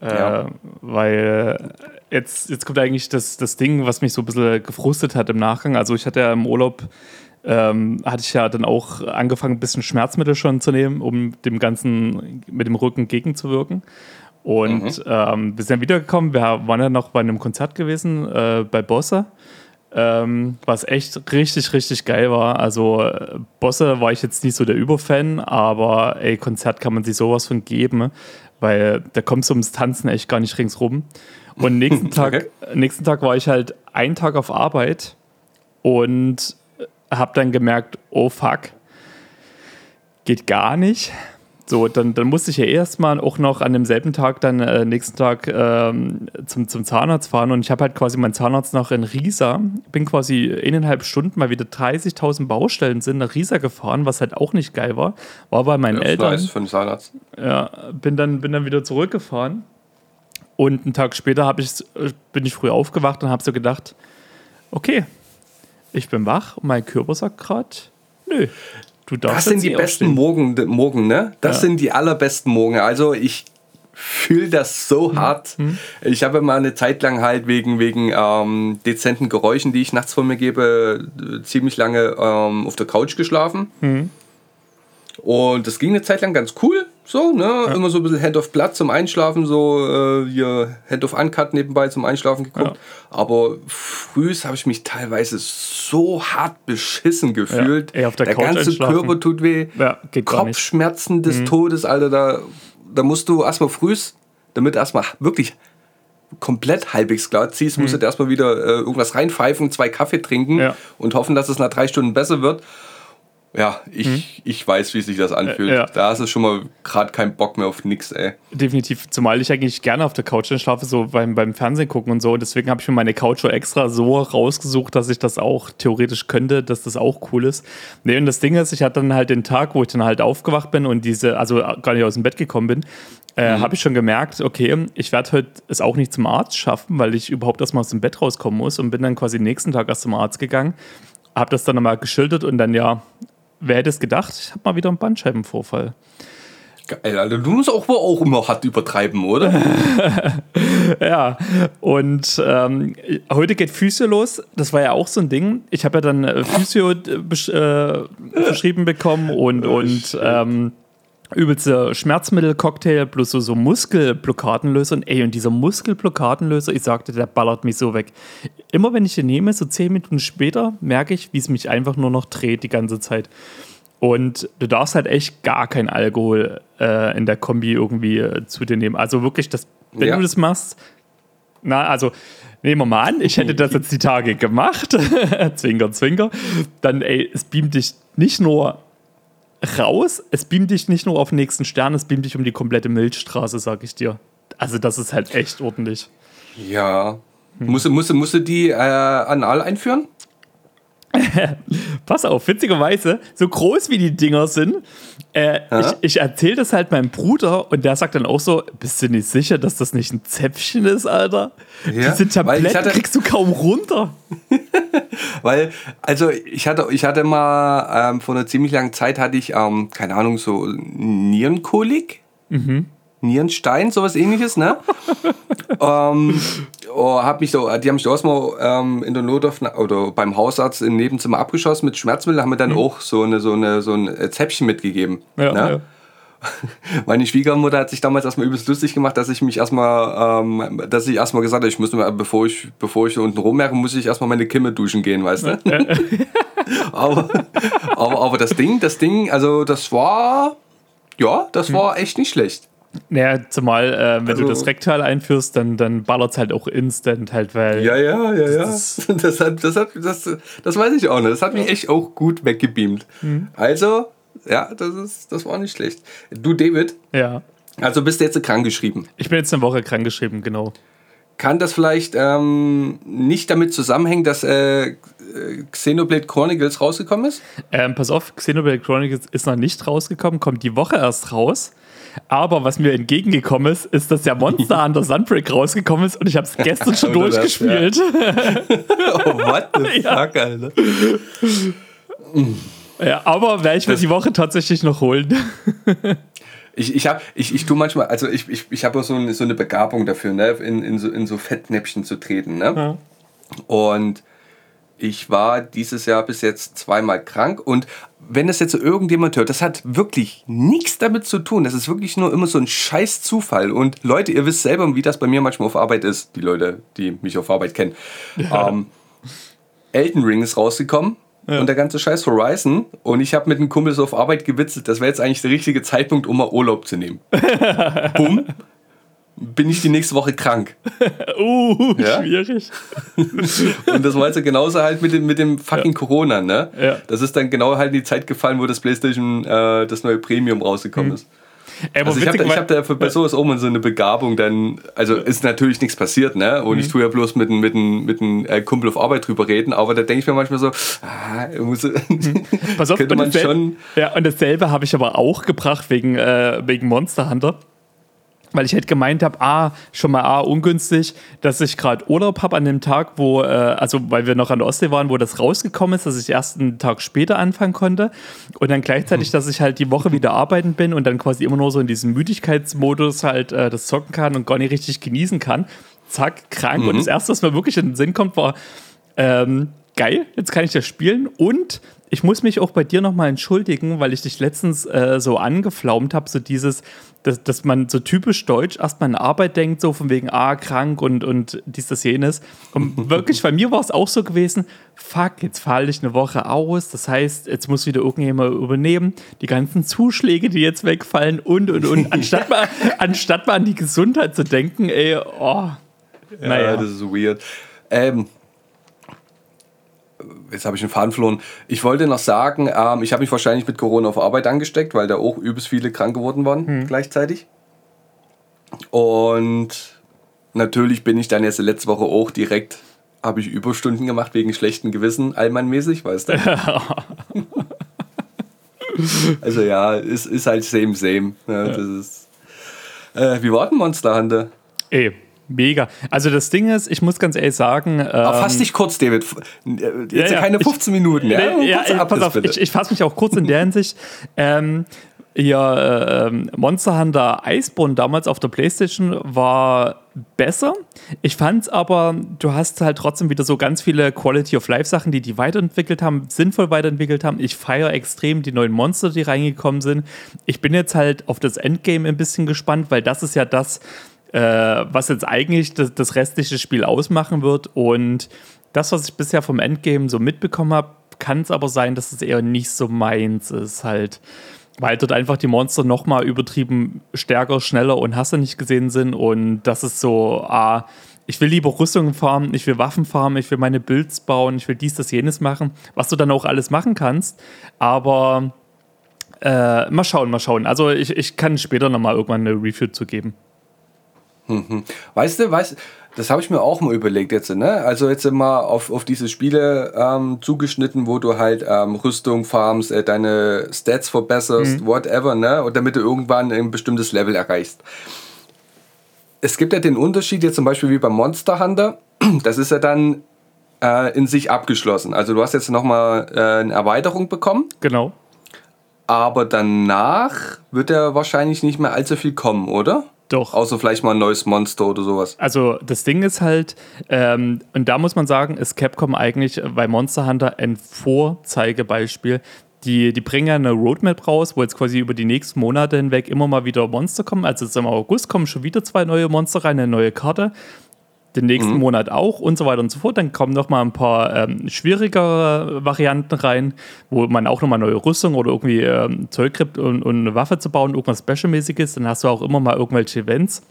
Äh, ja. Weil jetzt, jetzt kommt eigentlich das, das Ding, was mich so ein bisschen gefrustet hat im Nachgang. Also ich hatte ja im Urlaub, ähm, hatte ich ja dann auch angefangen, ein bisschen Schmerzmittel schon zu nehmen, um dem Ganzen mit dem Rücken gegenzuwirken. Und mhm. ähm, wir sind wiedergekommen, wir waren ja noch bei einem Konzert gewesen, äh, bei Bosse. Ähm, was echt richtig, richtig geil war. Also äh, Bosse war ich jetzt nicht so der Überfan, aber ey, Konzert kann man sich sowas von geben, weil da kommt es ums Tanzen echt gar nicht ringsrum. Und nächsten Tag, okay. nächsten Tag war ich halt einen Tag auf Arbeit und habe dann gemerkt, oh fuck, geht gar nicht. So, dann, dann musste ich ja erstmal auch noch an demselben Tag, dann äh, nächsten Tag ähm, zum, zum Zahnarzt fahren und ich habe halt quasi meinen Zahnarzt noch in Riesa, bin quasi eineinhalb Stunden mal wieder 30.000 Baustellen sind nach Riesa gefahren, was halt auch nicht geil war. War bei meinen ja, Eltern. Nice für den Zahnarzt. Ja, bin dann, bin dann wieder zurückgefahren und einen Tag später ich, bin ich früh aufgewacht und habe so gedacht, okay, ich bin wach und mein Körper sagt gerade, nö, das sind die besten Morgen, Morgen, ne? Das ja. sind die allerbesten Morgen. Also ich fühle das so mhm. hart. Mhm. Ich habe mal eine Zeit lang halt wegen, wegen ähm, dezenten Geräuschen, die ich nachts von mir gebe, ziemlich lange ähm, auf der Couch geschlafen. Mhm. Und das ging eine Zeit lang ganz cool. So, ne? Ja. Immer so ein bisschen Hand of Blood zum Einschlafen, so äh, hier Hand of Uncut nebenbei zum Einschlafen geguckt. Ja. Aber früh habe ich mich teilweise so hart beschissen gefühlt. Ja. Ey, der, der ganze Körper tut weh. Kopfschmerzen des mhm. Todes, Alter. Da, da musst du erstmal früh, damit erstmal wirklich komplett halbwegs klar ziehst, musst mhm. du erstmal wieder äh, irgendwas reinpfeifen, zwei Kaffee trinken und hoffen, dass es nach drei Stunden besser wird. Ja, ich, hm. ich weiß, wie sich das anfühlt. Ja. Da hast du schon mal gerade keinen Bock mehr auf nix, ey. Definitiv, zumal ich eigentlich gerne auf der Couch schlafe, so beim, beim Fernsehen gucken und so. Deswegen habe ich mir meine Couch extra so rausgesucht, dass ich das auch theoretisch könnte, dass das auch cool ist. Nee, und das Ding ist, ich hatte dann halt den Tag, wo ich dann halt aufgewacht bin und diese, also gar nicht aus dem Bett gekommen bin, äh, mhm. habe ich schon gemerkt, okay, ich werde heute es auch nicht zum Arzt schaffen, weil ich überhaupt erstmal aus dem Bett rauskommen muss und bin dann quasi nächsten Tag erst zum Arzt gegangen habe das dann nochmal geschildert und dann ja, wer hätte es gedacht? Ich habe mal wieder einen Bandscheibenvorfall. Geil, Alter. Du musst auch, auch immer hart übertreiben, oder? ja, und ähm, heute geht Physio los. Das war ja auch so ein Ding. Ich habe ja dann äh, Physio äh, besch äh, beschrieben bekommen und, oh, und ähm, übelste Schmerzmittel-Cocktail plus so, so Muskelblockadenlöser. Und ey, und dieser Muskelblockadenlöser, ich sagte, der ballert mich so weg. Immer wenn ich den nehme, so zehn Minuten später, merke ich, wie es mich einfach nur noch dreht die ganze Zeit. Und du darfst halt echt gar kein Alkohol äh, in der Kombi irgendwie äh, zu dir nehmen. Also wirklich, das, wenn ja. du das machst, na, also nehmen wir mal an, ich hätte das jetzt die Tage gemacht, zwinker, zwinker, dann ey, es beamt dich nicht nur raus. Es beamt dich nicht nur auf den nächsten Stern, es beamt dich um die komplette Milchstraße, sag ich dir. Also, das ist halt echt ordentlich. Ja. Hm. Musst, musst, musst du die äh, anal einführen? Pass auf, witzigerweise, so groß wie die Dinger sind, äh, ich, ich erzähle das halt meinem Bruder und der sagt dann auch so: Bist du nicht sicher, dass das nicht ein Zäpfchen ist, Alter? Ja, Diese Tabletten hatte, kriegst du kaum runter. weil, also ich hatte, ich hatte mal ähm, vor einer ziemlich langen Zeit hatte ich, ähm, keine Ahnung, so Nierenkolik. Mhm. Nierenstein, sowas ähnliches, ne? ähm, oh, hab mich so, die haben mich erstmal ähm, in der Notauf oder beim Hausarzt im Nebenzimmer abgeschossen mit Schmerzmitteln, haben mir dann mhm. auch so, eine, so, eine, so ein Zäpfchen mitgegeben. Ja, ne? ja. Meine Schwiegermutter hat sich damals erstmal übelst lustig gemacht, dass ich mich erstmal, ähm, dass ich erstmal gesagt habe, ich muss mir, bevor ich, bevor ich unten rummerke, muss ich erstmal meine Kimme duschen gehen, weißt du? aber, aber, aber das Ding, das Ding, also das war, ja, das hm. war echt nicht schlecht. Naja, zumal, äh, wenn also, du das Rektal einführst, dann, dann ballert es halt auch instant halt, weil. Ja, ja, ja, ja. Das, das, hat, das, hat, das, das weiß ich auch nicht. Das hat mich echt auch gut weggebeamt. Mhm. Also, ja, das, ist, das war nicht schlecht. Du, David? Ja. Also bist du jetzt krankgeschrieben? Ich bin jetzt eine Woche krankgeschrieben, genau. Kann das vielleicht ähm, nicht damit zusammenhängen, dass äh, Xenoblade Chronicles rausgekommen ist? Ähm, pass auf, Xenoblade Chronicles ist noch nicht rausgekommen, kommt die Woche erst raus. Aber was mir entgegengekommen ist, ist, dass ja Monster Hunter Sunbreak rausgekommen ist und ich habe es gestern schon durchgespielt. Oh, what the ja. fuck, Alter. Ja, aber werde ich mir die Woche tatsächlich noch holen. Ich, ich, hab, ich, ich tue manchmal, also ich, ich, ich habe so, eine, so eine Begabung dafür, ne? in, in, so, in so Fettnäpfchen zu treten. Ne? Ja. Und ich war dieses Jahr bis jetzt zweimal krank und wenn das jetzt so irgendjemand hört, das hat wirklich nichts damit zu tun. Das ist wirklich nur immer so ein scheiß Zufall. Und Leute, ihr wisst selber, wie das bei mir manchmal auf Arbeit ist. Die Leute, die mich auf Arbeit kennen. Ja. Ähm, Elden Ring ist rausgekommen ja. und der ganze Scheiß Horizon. Und ich habe mit einem Kumpel so auf Arbeit gewitzelt, das wäre jetzt eigentlich der richtige Zeitpunkt, um mal Urlaub zu nehmen. Bumm. Bin ich die nächste Woche krank. uh, ja? schwierig. und das war jetzt genauso halt mit dem, mit dem fucking ja. Corona, ne? Ja. Das ist dann genau halt in die Zeit gefallen, wo das PlayStation, äh, das neue Premium rausgekommen mhm. ist. Ey, also ich habe da, hab da für bei sowas auch mal so eine Begabung, dann, also ist natürlich nichts passiert, ne? Und mhm. ich tue ja bloß mit, mit, mit einem äh, Kumpel auf Arbeit drüber reden, aber da denke ich mir manchmal so, ah, muss, mhm. Pass auf, könnte man schon. Ja, und dasselbe habe ich aber auch gebracht wegen, äh, wegen Monster Hunter weil ich halt gemeint habe, ah, schon mal ah, ungünstig, dass ich gerade Urlaub habe an dem Tag, wo, äh, also weil wir noch an der Ostsee waren, wo das rausgekommen ist, dass ich erst einen Tag später anfangen konnte und dann gleichzeitig, dass ich halt die Woche wieder arbeiten bin und dann quasi immer nur so in diesem Müdigkeitsmodus halt äh, das zocken kann und gar nicht richtig genießen kann. Zack, krank. Mhm. Und das erste, was mir wirklich in den Sinn kommt, war, ähm, geil, jetzt kann ich das spielen und ich muss mich auch bei dir nochmal entschuldigen, weil ich dich letztens äh, so angeflaumt habe, so dieses, dass, dass man so typisch deutsch erstmal an Arbeit denkt, so von wegen, ah, krank und, und dies, das, jenes. Und wirklich, bei mir war es auch so gewesen, fuck, jetzt falle ich eine Woche aus, das heißt, jetzt muss wieder irgendjemand übernehmen, die ganzen Zuschläge, die jetzt wegfallen und, und, und, anstatt mal, anstatt mal an die Gesundheit zu denken, ey, oh, naja. Ja, das ist weird. Ähm, jetzt habe ich den Faden verloren. Ich wollte noch sagen, ähm, ich habe mich wahrscheinlich mit Corona auf Arbeit angesteckt, weil da auch übelst viele krank geworden waren hm. gleichzeitig. Und natürlich bin ich dann jetzt letzte Woche auch direkt, habe ich Überstunden gemacht wegen schlechten Gewissen, allmannmäßig, weißt du? also ja, es ist halt same, same. Ne? Ja. Das ist, äh, wie war denn Monster Hunter? Ey, Mega. Also das Ding ist, ich muss ganz ehrlich sagen. Ähm, Aber fass dich kurz, David. Jetzt ja, ja, keine 15 ich, Minuten. Ja, ja, ja pass auf, ich, ich fasse mich auch kurz in der Hinsicht. Ähm, ja, äh, Monster Hunter Iceborne damals auf der Playstation war besser. Ich fand es aber, du hast halt trotzdem wieder so ganz viele Quality of Life Sachen, die die weiterentwickelt haben, sinnvoll weiterentwickelt haben. Ich feiere extrem die neuen Monster, die reingekommen sind. Ich bin jetzt halt auf das Endgame ein bisschen gespannt, weil das ist ja das, äh, was jetzt eigentlich das, das, restliche Spiel ausmachen wird. Und das, was ich bisher vom Endgame so mitbekommen habe, kann es aber sein, dass es eher nicht so meins ist. Halt, weil dort einfach die Monster nochmal übertrieben stärker, schneller und hast du nicht gesehen sind. Und das ist so, ah, ich will lieber Rüstungen farmen, ich will Waffen farmen, ich will meine Builds bauen, ich will dies, das, jenes machen, was du dann auch alles machen kannst. Aber äh, mal schauen, mal schauen. Also ich, ich kann später nochmal irgendwann eine Review zu geben. Mhm. Weißt du, weißt, das habe ich mir auch mal überlegt jetzt, ne? Also jetzt immer auf, auf diese Spiele ähm, zugeschnitten, wo du halt ähm, Rüstung farmst, äh, deine Stats verbesserst, mhm. whatever, ne? Und damit du irgendwann ein bestimmtes Level erreichst. Es gibt ja den Unterschied jetzt zum Beispiel wie beim Monster Hunter, das ist ja dann äh, in sich abgeschlossen. Also du hast jetzt nochmal äh, eine Erweiterung bekommen. Genau. Aber danach wird ja wahrscheinlich nicht mehr allzu viel kommen, oder? Doch. Außer vielleicht mal ein neues Monster oder sowas. Also das Ding ist halt, ähm, und da muss man sagen, ist Capcom eigentlich bei Monster Hunter ein Vorzeigebeispiel. Die, die bringen ja eine Roadmap raus, wo jetzt quasi über die nächsten Monate hinweg immer mal wieder Monster kommen. Also jetzt im August kommen schon wieder zwei neue Monster rein, eine neue Karte den nächsten mhm. Monat auch und so weiter und so fort. Dann kommen noch mal ein paar ähm, schwierigere Varianten rein, wo man auch noch mal neue Rüstung oder irgendwie ähm, Zeug kriegt, um, um, eine Waffe zu bauen, irgendwas Specialmäßiges. Dann hast du auch immer mal irgendwelche Events.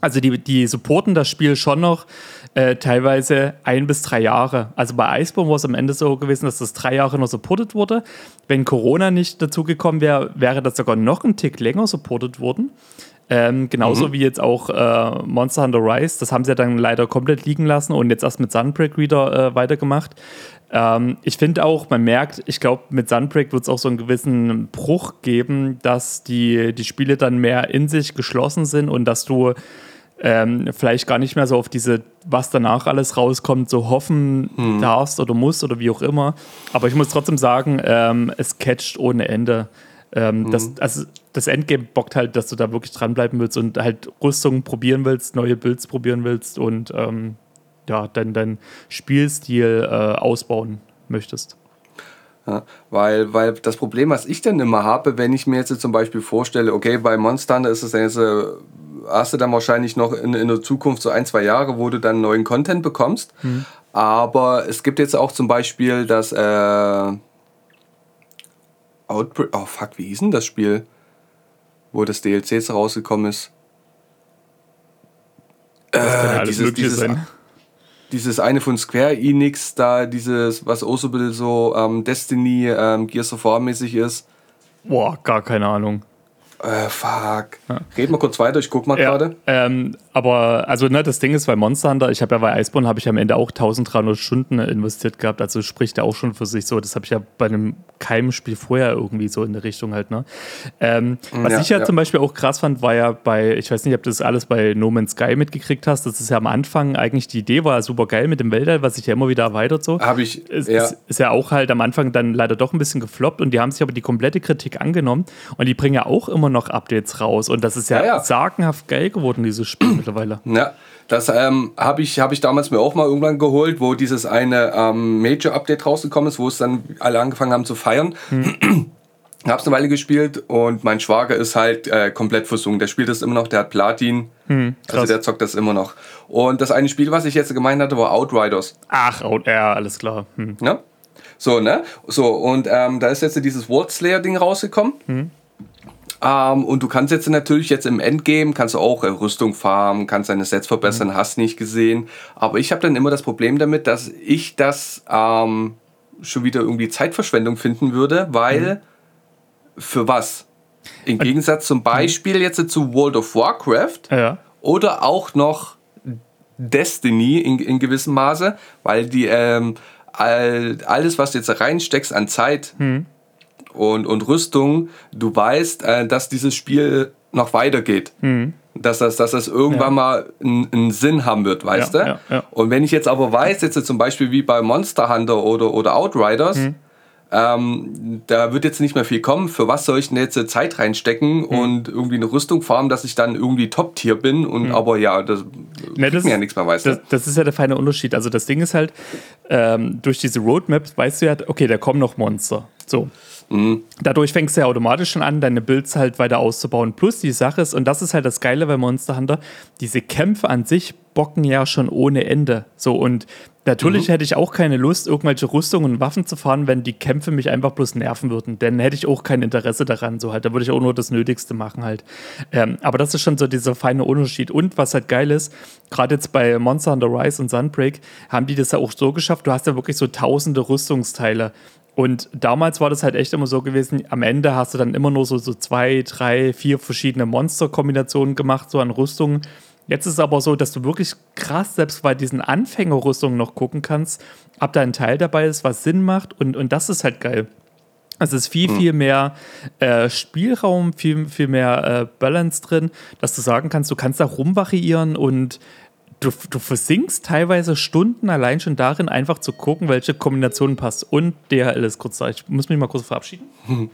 Also die, die supporten das Spiel schon noch äh, teilweise ein bis drei Jahre. Also bei Iceborne war es am Ende so gewesen, dass das drei Jahre noch supportet wurde. Wenn Corona nicht dazugekommen wäre, wäre das sogar noch ein Tick länger supportet worden. Ähm, genauso mhm. wie jetzt auch äh, Monster Hunter Rise. Das haben sie ja dann leider komplett liegen lassen und jetzt erst mit Sunbreak wieder äh, weitergemacht. Ähm, ich finde auch, man merkt, ich glaube, mit Sunbreak wird es auch so einen gewissen Bruch geben, dass die, die Spiele dann mehr in sich geschlossen sind und dass du ähm, vielleicht gar nicht mehr so auf diese, was danach alles rauskommt, so hoffen mhm. darfst oder musst oder wie auch immer. Aber ich muss trotzdem sagen, ähm, es catcht ohne Ende. Ähm, mhm. das, also, das Endgame bockt halt, dass du da wirklich dranbleiben willst und halt Rüstungen probieren willst, neue Builds probieren willst und ähm, ja, deinen dein Spielstil äh, ausbauen möchtest. Ja, weil, weil das Problem, was ich dann immer habe, wenn ich mir jetzt zum Beispiel vorstelle, okay, bei Monster Hunter ist es dann jetzt, äh, hast du dann wahrscheinlich noch in, in der Zukunft so ein, zwei Jahre, wo du dann neuen Content bekommst. Mhm. Aber es gibt jetzt auch zum Beispiel das äh, Outbreak, oh fuck, wie hieß denn das Spiel, wo das DLC rausgekommen ist? Äh, alles dieses, dieses, sein dieses eine von Square Enix, da dieses, was auch so ein bisschen so ähm, Destiny, ähm, Gears of War mäßig ist. Boah, gar keine Ahnung. Äh, fuck. Ja. Red mal kurz weiter, ich guck mal ja, gerade. Ähm, aber, also, ne, das Ding ist bei Monster Hunter, ich habe ja bei Iceborne habe ich am Ende auch 1300 Stunden investiert gehabt, also spricht er auch schon für sich so. Das habe ich ja bei einem Keimspiel vorher irgendwie so in der Richtung halt, ne? Ähm, mm, was ja, ich ja, zum Beispiel auch krass fand, war ja bei, ich weiß nicht, ob du das alles bei No Man's Sky mitgekriegt hast, das ist ja am Anfang eigentlich die Idee war super geil mit dem Weltall, was sich ja immer wieder erweitert so. Habe ich, ist, ja. Ist, ist ja auch halt am Anfang dann leider doch ein bisschen gefloppt und die haben sich aber die komplette Kritik angenommen und die bringen ja auch immer noch Updates raus und das ist ja, ja sagenhaft geil geworden, dieses Spiel mittlerweile. Ja, das ähm, habe ich, hab ich damals mir auch mal irgendwann geholt, wo dieses eine ähm, Major-Update rausgekommen ist, wo es dann alle angefangen haben zu feiern. Hm. Hab's eine Weile gespielt und mein Schwager ist halt äh, komplett versungen. Der spielt das immer noch, der hat Platin. Hm, also der zockt das immer noch. Und das eine Spiel, was ich jetzt gemeint hatte, war Outriders. Ach, ja, alles klar. Hm. Ja? So, ne? So, und ähm, da ist jetzt dieses World Slayer-Ding rausgekommen. Hm. Ähm, und du kannst jetzt natürlich jetzt im Endgame, kannst du auch äh, Rüstung farmen, kannst deine Sets verbessern, mhm. hast nicht gesehen. Aber ich habe dann immer das Problem damit, dass ich das ähm, schon wieder irgendwie Zeitverschwendung finden würde, weil mhm. für was? Im Gegensatz zum Beispiel jetzt zu World of Warcraft ja. oder auch noch Destiny in, in gewissem Maße, weil die ähm, all, alles, was du jetzt reinsteckst an Zeit, mhm und, und Rüstung, du weißt, äh, dass dieses Spiel noch weitergeht. Mhm. Dass das, dass das irgendwann ja. mal einen, Sinn haben wird, weißt ja, du? Ja, und wenn ich jetzt aber weiß, jetzt zum Beispiel wie bei Monster Hunter oder, oder Outriders, mhm. ähm, da wird jetzt nicht mehr viel kommen. Für was soll ich denn jetzt Zeit reinstecken mhm. und irgendwie eine Rüstung farmen, dass ich dann irgendwie Top-Tier bin? Und mhm. aber ja, das, ne, das mir ja nichts mehr, weißt du? Das, das, ist ja der feine Unterschied. Also das Ding ist halt, ähm, durch diese Roadmaps weißt du ja, okay, da kommen noch Monster. So. Mhm. Dadurch fängst du ja automatisch schon an, deine Builds halt weiter auszubauen. Plus die Sache ist, und das ist halt das Geile bei Monster Hunter, diese Kämpfe an sich bocken ja schon ohne Ende. So, und natürlich mhm. hätte ich auch keine Lust, irgendwelche Rüstungen und Waffen zu fahren, wenn die Kämpfe mich einfach bloß nerven würden. Denn hätte ich auch kein Interesse daran. So halt, da würde ich auch nur das Nötigste machen halt. Ähm, aber das ist schon so dieser feine Unterschied. Und was halt geil ist, gerade jetzt bei Monster Hunter Rise und Sunbreak haben die das ja auch so geschafft, du hast ja wirklich so tausende Rüstungsteile. Und damals war das halt echt immer so gewesen, am Ende hast du dann immer nur so, so zwei, drei, vier verschiedene Monster-Kombinationen gemacht, so an Rüstungen. Jetzt ist es aber so, dass du wirklich krass selbst bei diesen Anfängerrüstungen noch gucken kannst, ob da ein Teil dabei ist, was Sinn macht. Und, und das ist halt geil. Also es ist viel, viel mehr äh, Spielraum, viel, viel mehr äh, Balance drin, dass du sagen kannst, du kannst da rumvariieren und du, du versinkst teilweise Stunden allein schon darin, einfach zu gucken, welche Kombinationen passt. Und DHL ist kurz da. Ich muss mich mal kurz verabschieden.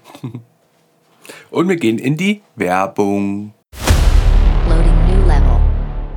Und wir gehen in die Werbung.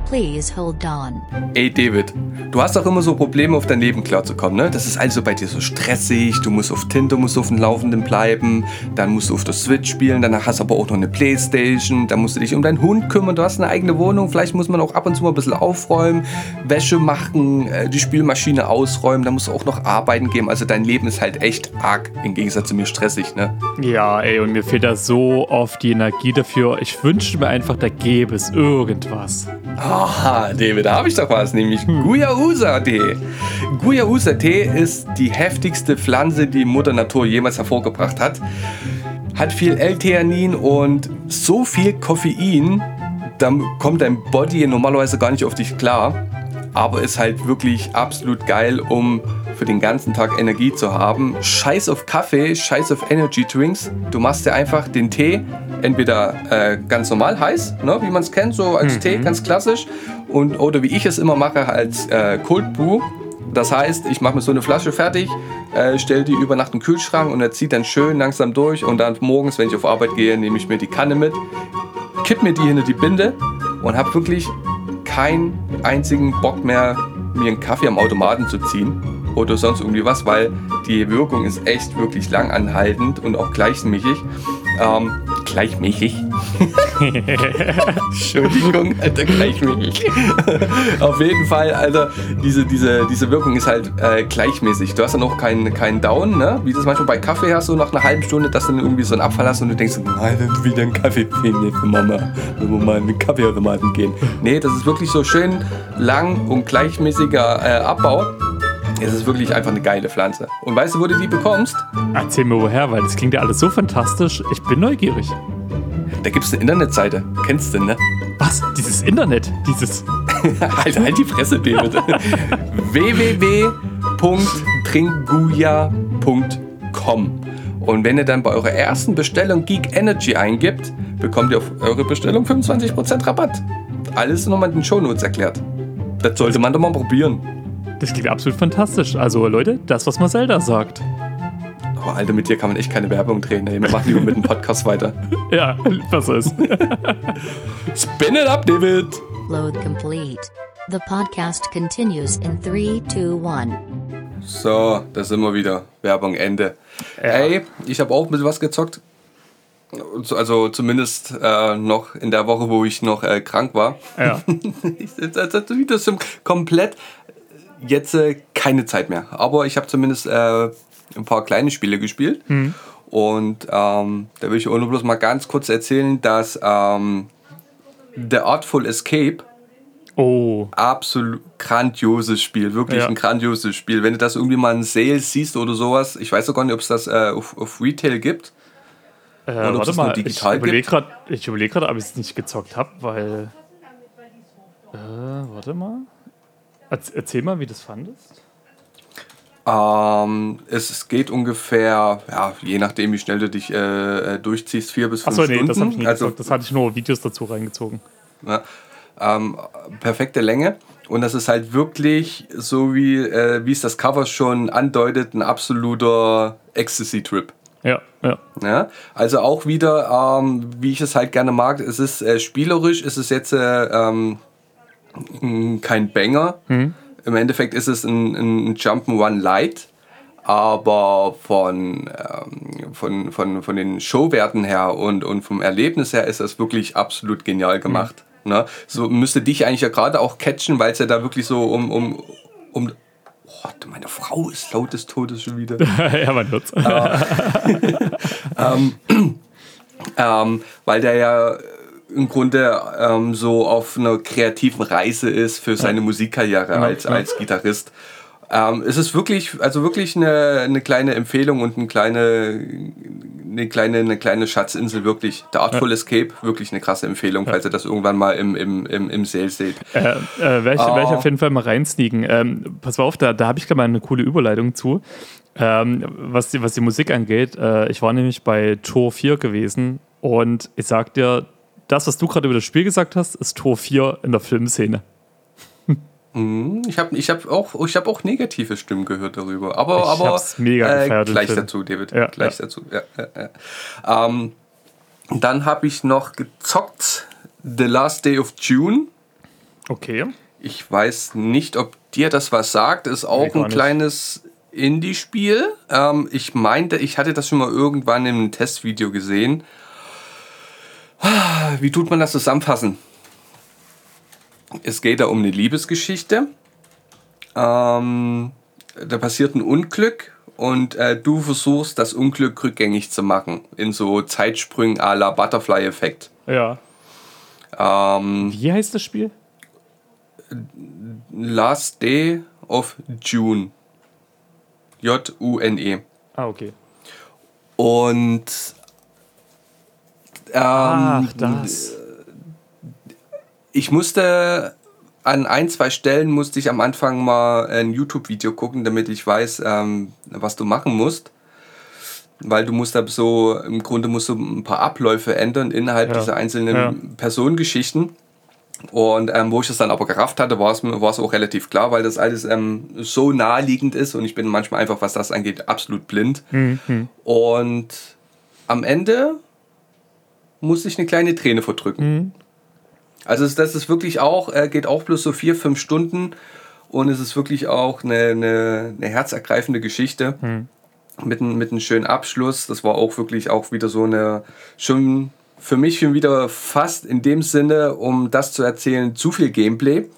Please hold on. Ey David, du hast doch immer so Probleme, auf dein Leben klarzukommen, ne? Das ist also bei dir so stressig, du musst auf Tinder, musst auf dem Laufenden bleiben, dann musst du auf der Switch spielen, danach hast du aber auch noch eine Playstation, dann musst du dich um deinen Hund kümmern, du hast eine eigene Wohnung, vielleicht muss man auch ab und zu mal ein bisschen aufräumen, Wäsche machen, äh, die Spielmaschine ausräumen, dann musst du auch noch arbeiten gehen, also dein Leben ist halt echt arg, im Gegensatz zu mir stressig, ne? Ja, ey, und mir fehlt da so oft die Energie dafür. Ich wünschte mir einfach, da gäbe es irgendwas. Aha, David, da habe ich doch was, nämlich Guayusa-Tee. Guayusa-Tee ist die heftigste Pflanze, die Mutter Natur jemals hervorgebracht hat. Hat viel L-Theanin und so viel Koffein, da kommt dein Body normalerweise gar nicht auf dich klar. Aber ist halt wirklich absolut geil, um für den ganzen Tag Energie zu haben. Scheiß auf Kaffee, scheiß auf Energy Drinks. Du machst dir einfach den Tee entweder äh, ganz normal heiß, ne, wie man es kennt, so als mhm. Tee, ganz klassisch, und, oder wie ich es immer mache, als äh, Cold Brew. Das heißt, ich mache mir so eine Flasche fertig, äh, stelle die über Nacht in den Kühlschrank und er zieht dann schön langsam durch und dann morgens, wenn ich auf Arbeit gehe, nehme ich mir die Kanne mit, kipp mir die hinter die Binde und habe wirklich keinen einzigen Bock mehr, mir einen Kaffee am Automaten zu ziehen oder sonst irgendwie was, weil die Wirkung ist echt wirklich langanhaltend und auch gleichmäßig. Ähm, gleichmäßig? Entschuldigung, Alter, gleichmäßig. Auf jeden Fall, Alter, diese, diese, diese Wirkung ist halt äh, gleichmäßig. Du hast dann auch keinen keinen Down, ne? wie das manchmal bei Kaffee hast, so nach einer halben Stunde, dass du dann irgendwie so einen Abfall hast und du denkst, nein, wieder einen Kaffee fehlen jetzt, Mama, wenn wir mal in den Kaffeeautomaten gehen. Nee, das ist wirklich so schön lang und gleichmäßiger äh, Abbau. Es ist wirklich einfach eine geile Pflanze. Und weißt du, wo du die bekommst? Erzähl mir woher, weil das klingt ja alles so fantastisch. Ich bin neugierig. Da gibt es eine Internetseite. Kennst du, ne? Was? Dieses Internet? Dieses. halt, halt die Fresse, David. www.tringuya.com Und wenn ihr dann bei eurer ersten Bestellung Geek Energy eingibt, bekommt ihr auf eure Bestellung 25% Rabatt. Alles nochmal in den Shownotes erklärt. Das sollte man doch mal probieren. Das klingt absolut fantastisch. Also Leute, das, was Marcelda sagt. Oh, Alter, mit dir kann man echt keine Werbung drehen. Ey. Wir machen lieber mit dem Podcast weiter. Ja, was ist? Spin it up, David! Load complete. The podcast continues in 3, 2, 1. So, da sind wir wieder. Werbung Ende. Ey, ich habe auch ein bisschen was gezockt. Also zumindest äh, noch in der Woche, wo ich noch äh, krank war. Ja. das, das, das ist komplett jetzt äh, keine Zeit mehr. Aber ich habe zumindest äh, ein paar kleine Spiele gespielt. Mhm. Und ähm, da will ich auch nur bloß mal ganz kurz erzählen, dass ähm, The Artful Escape Oh. absolut grandioses Spiel, wirklich Ja. ein grandioses Spiel. Wenn du das irgendwie mal in Sale siehst oder sowas, ich weiß sogar nicht, ob es das äh, auf, auf Retail gibt. Äh, ob warte es nur mal, digital ich überlege gibt? gerade, ich überlege gerade, ob ich es nicht gezockt habe, weil. Äh, warte mal. Erz- Erzähl mal, wie du das fandest. Ähm, es, geht ungefähr, ja, je nachdem, wie schnell du dich äh, äh, durchziehst, vier bis fünf Achso, nee, Stunden. das habe ich nicht also. Das hatte ich nur Videos dazu reingezogen. Ja, ähm, perfekte Länge. Und das ist halt wirklich, so wie, äh, wie es das Cover schon andeutet, ein absoluter Ecstasy-Trip. Ja, ja. Ja? Also auch wieder, ähm, wie ich es halt gerne mag, es ist äh, spielerisch, es ist jetzt äh, ähm, kein Banger. Im Endeffekt ist es ein, ein Jump'n'Run Light. Aber von, ähm, von, von, von den Showwerten her und, und vom Erlebnis her ist das wirklich absolut genial gemacht. Ne? So müsste dich eigentlich ja gerade auch catchen, weil es ja da wirklich so um. um, um oh, meine Frau ist laut des Todes schon wieder. ja, man hört's. ähm, weil der ja im Grunde ähm, so auf einer kreativen Reise ist für seine Musikkarriere als, klar. als Gitarrist. Ähm, es ist wirklich, also wirklich eine, eine kleine Empfehlung und eine kleine, eine kleine, eine kleine Schatzinsel, wirklich. The Artful Escape, wirklich eine krasse Empfehlung, falls ihr das irgendwann mal im, im, im, im Sale seht. Äh, äh, werde ich, Oh. werd ich auf jeden Fall mal reinsneaken. Ähm, pass mal auf, da, da habe ich gerade mal eine coole Überleitung zu. Ähm, was, die, was die Musik angeht, äh, ich war nämlich bei Tor 4 gewesen und ich sag dir, das, was du gerade über das Spiel gesagt hast, ist Tor 4 in der Filmszene. Ich habe ich hab auch, ich hab auch negative Stimmen gehört darüber. Aber, Ich aber hab's mega äh, gefeiert, den gleich dazu, David. Ja, gleich ja. dazu. Ja. Ähm, dann habe ich noch gezockt The Last Day of June. Okay. Ich weiß nicht, ob dir das was sagt. Ist auch Nee, ein kleines Indie-Spiel. Ähm, ich meinte, ich hatte das schon mal irgendwann in einem Testvideo gesehen. Ah, Wie tut man das zusammenfassen? Es geht da um eine Liebesgeschichte. Ähm, da passiert ein Unglück und äh, du versuchst, das Unglück rückgängig zu machen. In so Zeitsprüngen à la Butterfly-Effekt. Ja. Ähm, Wie heißt das Spiel? Last Day of June. J-U-N-E. Ah, okay. Und ähm, Ach, das. ich musste an ein, zwei Stellen musste ich am Anfang mal ein YouTube-Video gucken, damit ich weiß, ähm, was du machen musst. Weil du musst da so, im Grunde musst du ein paar Abläufe ändern innerhalb Ja. dieser einzelnen Ja. Personengeschichten. Und ähm, wo ich das dann aber gerafft hatte, war es war es auch relativ klar, weil das alles ähm, so naheliegend ist und ich bin manchmal einfach, was das angeht, absolut blind. Mhm. Und am Ende musste ich eine kleine Träne verdrücken. Mhm. Also das ist wirklich auch, äh, geht auch bloß so vier, fünf Stunden und es ist wirklich auch eine, eine, eine herzergreifende Geschichte Mhm. mit, mit einem schönen Abschluss. Das war auch wirklich auch wieder so eine, schon für mich schon wieder fast in dem Sinne, um das zu erzählen, zu viel Gameplay.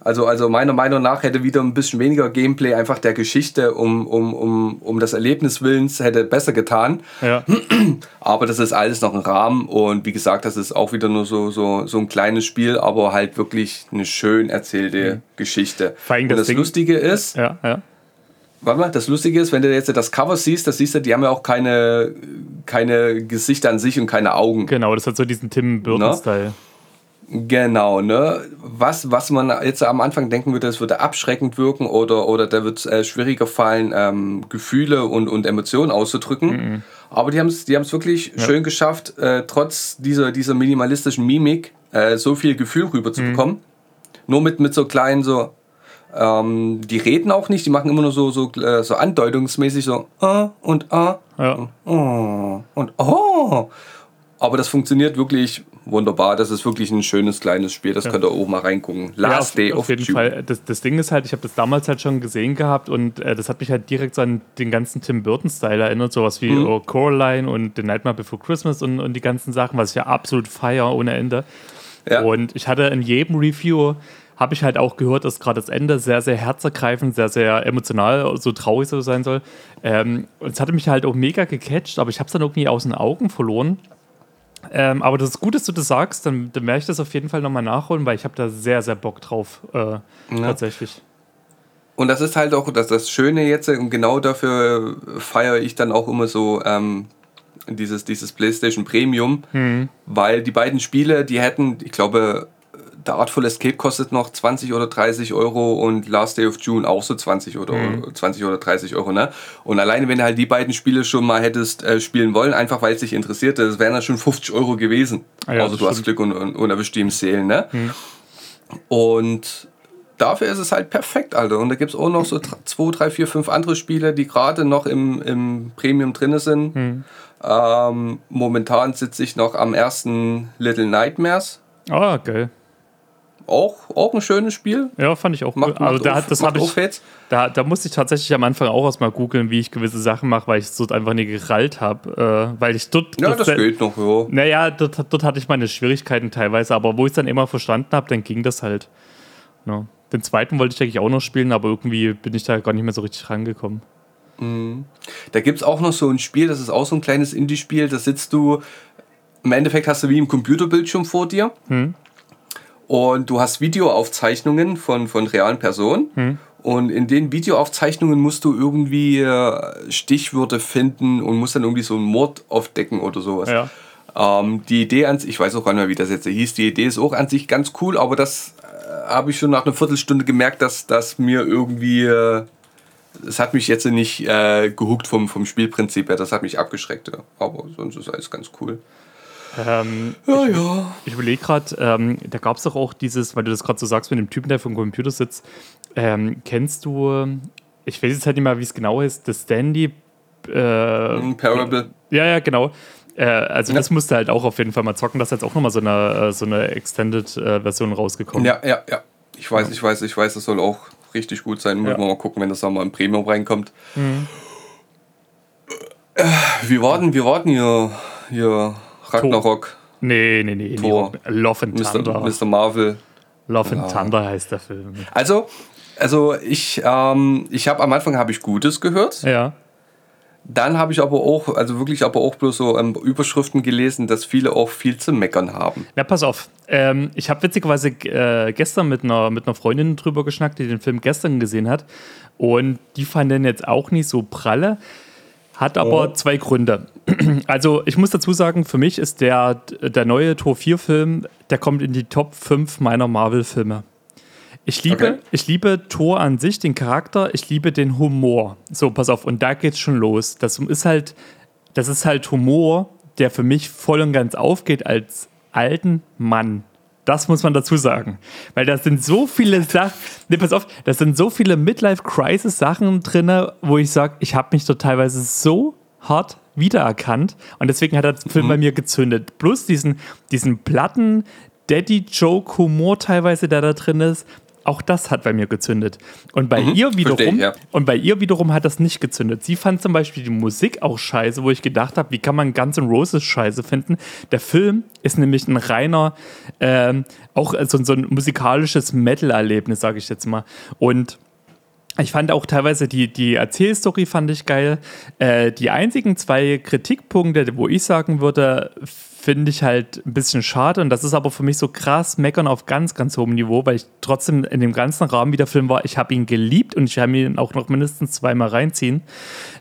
Also, also meiner Meinung nach hätte wieder ein bisschen weniger Gameplay einfach der Geschichte um, um, um, um das Erlebnis Willens hätte besser getan. Ja. Aber das ist alles noch ein Rahmen und wie gesagt, das ist auch wieder nur so, so, so ein kleines Spiel, aber halt wirklich eine schön erzählte Geschichte. Vor allem und das das Ding- Lustige ist, ja, ja. warte mal, das Lustige ist, wenn du jetzt das Cover siehst, das siehst du, die haben ja auch keine, keine Gesichter an sich und keine Augen. Genau, das hat so diesen Tim Burton-Style. Genau, ne? Was, was man jetzt am Anfang denken würde, das würde abschreckend wirken oder, oder da wird es äh, schwieriger fallen, ähm, Gefühle und, und Emotionen auszudrücken. Aber die haben es die haben's wirklich schön geschafft, äh, trotz dieser, dieser minimalistischen Mimik äh, so viel Gefühl rüberzubekommen. Nur mit, mit so kleinen, so. Ähm, die reden auch nicht, die machen immer nur so, so, äh, so andeutungsmäßig so ah und ah Ja. oh, und oh. Aber das funktioniert wirklich wunderbar. Das ist wirklich ein schönes kleines Spiel. Das könnt ihr auch mal reingucken. Last ja, Day auf, of auf jeden June. Fall. Das, das Ding ist halt, ich habe das damals halt schon gesehen gehabt und äh, das hat mich halt direkt so an den ganzen Tim Burton-Style erinnert, sowas wie Mhm. oh, Coraline und The Nightmare Before Christmas und, und die ganzen Sachen, was ich ja absolut feier ohne Ende. Ja. Und ich hatte in jedem Review habe ich halt auch gehört, dass gerade das Ende sehr, sehr herzergreifend, sehr, sehr emotional, so traurig so sein soll. Ähm, und es hatte mich halt auch mega gecatcht, aber ich habe es dann irgendwie aus den Augen verloren. Ähm, aber das ist gut, dass du das sagst, dann, dann werde ich das auf jeden Fall nochmal nachholen, weil ich habe da sehr, sehr Bock drauf, äh, tatsächlich. Und das ist halt auch das, das Schöne jetzt, und genau dafür feiere ich dann auch immer so ähm, dieses, dieses PlayStation Premium, Mhm. weil die beiden Spiele, die hätten, ich glaube, The Artful Escape kostet noch 20 oder 30 Euro und Last Day of June auch so 20 oder, Mhm. 20 oder 30 Euro. Ne? Und alleine, wenn du halt die beiden Spiele schon mal hättest äh, spielen wollen, einfach weil es dich interessiert, das wären dann schon 50 Euro gewesen. Ah ja, also du hast stimmt. Mhm. Glück und, und, und erwischt die im Seelen. Ne? Und dafür ist es halt perfekt, Alter. Und da gibt es auch noch so 2, 3, 4, 5 andere Spiele, die gerade noch im, im Premium drin sind. Mhm. Ähm, momentan sitze ich noch am ersten Little Nightmares. Ah, geil. Auch, auch ein schönes Spiel. Ja, fand ich auch Macht, cool. Also da, auf- das habe ich, da, da musste ich tatsächlich am Anfang auch erstmal googeln, wie ich gewisse Sachen mache, weil ich es dort einfach nie gerallt habe. Äh, weil ich dort. Ja, das das- geht noch, ja. Naja, dort, dort hatte ich meine Schwierigkeiten teilweise, aber wo ich es dann immer verstanden habe, dann ging das halt. Ja. Den zweiten wollte ich eigentlich auch noch spielen, aber irgendwie bin ich da gar nicht mehr so richtig rangekommen. Da gibt es auch noch so ein Spiel, das ist auch so ein kleines Indie-Spiel, da sitzt du, im Endeffekt hast du wie im Computerbildschirm vor dir und du hast Videoaufzeichnungen von, von realen Personen und in den Videoaufzeichnungen musst du irgendwie äh, Stichwörter finden und musst dann irgendwie so einen Mord aufdecken oder sowas. Ja. Ähm, die Idee an sich, ich weiß auch gar nicht mehr, wie das jetzt hieß, die Idee ist auch an sich ganz cool, aber das äh, habe ich schon nach einer Viertelstunde gemerkt, dass das mir irgendwie, äh, es hat mich jetzt nicht äh, gehuckt vom, vom Spielprinzip her, das hat mich abgeschreckt. Ja. Aber sonst ist alles ganz cool. Ähm, Ja, ja. Ich überlege gerade, ähm, da gab es doch auch dieses, weil du das gerade so sagst mit dem Typen, der vom Computer sitzt. Ähm, kennst du, ich weiß jetzt halt nicht mehr, wie es genau ist, das Standy. Äh, Parable. ja, ja, genau. Äh, also Ja. das musste halt auch auf jeden Fall mal zocken. Das ist jetzt auch nochmal so eine, äh, so eine Extended-Version rausgekommen. Ja, ja, ja. Ich weiß, ich weiß, ich weiß, das soll auch richtig gut sein. Müssen Ja. wir mal gucken, wenn das dann mal im Premium reinkommt. Äh, Wie war denn, wie war denn hier, hier Ragnarok? Nee, nee, nee. nee. Tor. Love and Thunder. Mr. Mr. Marvel. Love and Thunder heißt der Film. Also, also ich, ähm, ich habe am Anfang habe ich Gutes gehört. Ja. Dann habe ich aber auch, also wirklich aber auch bloß so ähm, Überschriften gelesen, dass viele auch viel zu meckern haben. Na, pass auf. Ähm, ich habe witzigerweise äh, gestern mit einer, mit einer Freundin drüber geschnackt, die den Film gestern gesehen hat. Und die fand den jetzt auch nicht so pralle. Hat aber zwei Gründe. Also, ich muss dazu sagen, für mich ist der, der neue Tor 4-Film, der kommt in die Top 5 meiner Marvel-Filme. Ich liebe, Okay. ich liebe Thor an sich, den Charakter, ich liebe den Humor. So, pass auf, und da geht's schon los. Das ist halt, das ist halt Humor, der für mich voll und ganz aufgeht als alten Mann Das muss man dazu sagen. Weil da sind so viele Sachen, ne, pass auf, da sind so viele Midlife-Crisis-Sachen drin, wo ich sage, ich habe mich dort teilweise so hart wiedererkannt und deswegen hat der Film mhm. bei mir gezündet. Plus diesen, diesen platten Daddy-Joke-Humor teilweise, der da drin ist, auch das hat bei mir gezündet. Und bei mhm, ihr wiederum, ich, ja. und bei ihr wiederum hat das nicht gezündet. Sie fand zum Beispiel die Musik auch scheiße, wo ich gedacht habe, wie kann man Guns N' Roses scheiße finden? Der Film ist nämlich ein reiner, ähm, auch so, so ein musikalisches Metal-Erlebnis, sage ich jetzt mal. Und ich fand auch teilweise die, die Erzählstory fand ich geil. Äh, die einzigen zwei Kritikpunkte, wo ich sagen würde, finde ich halt ein bisschen schade. Und das ist aber für mich so krass meckern auf ganz, ganz hohem Niveau, weil ich trotzdem in dem ganzen Rahmen, wie der Film war, ich habe ihn geliebt und ich habe ihn auch noch mindestens zweimal reinziehen.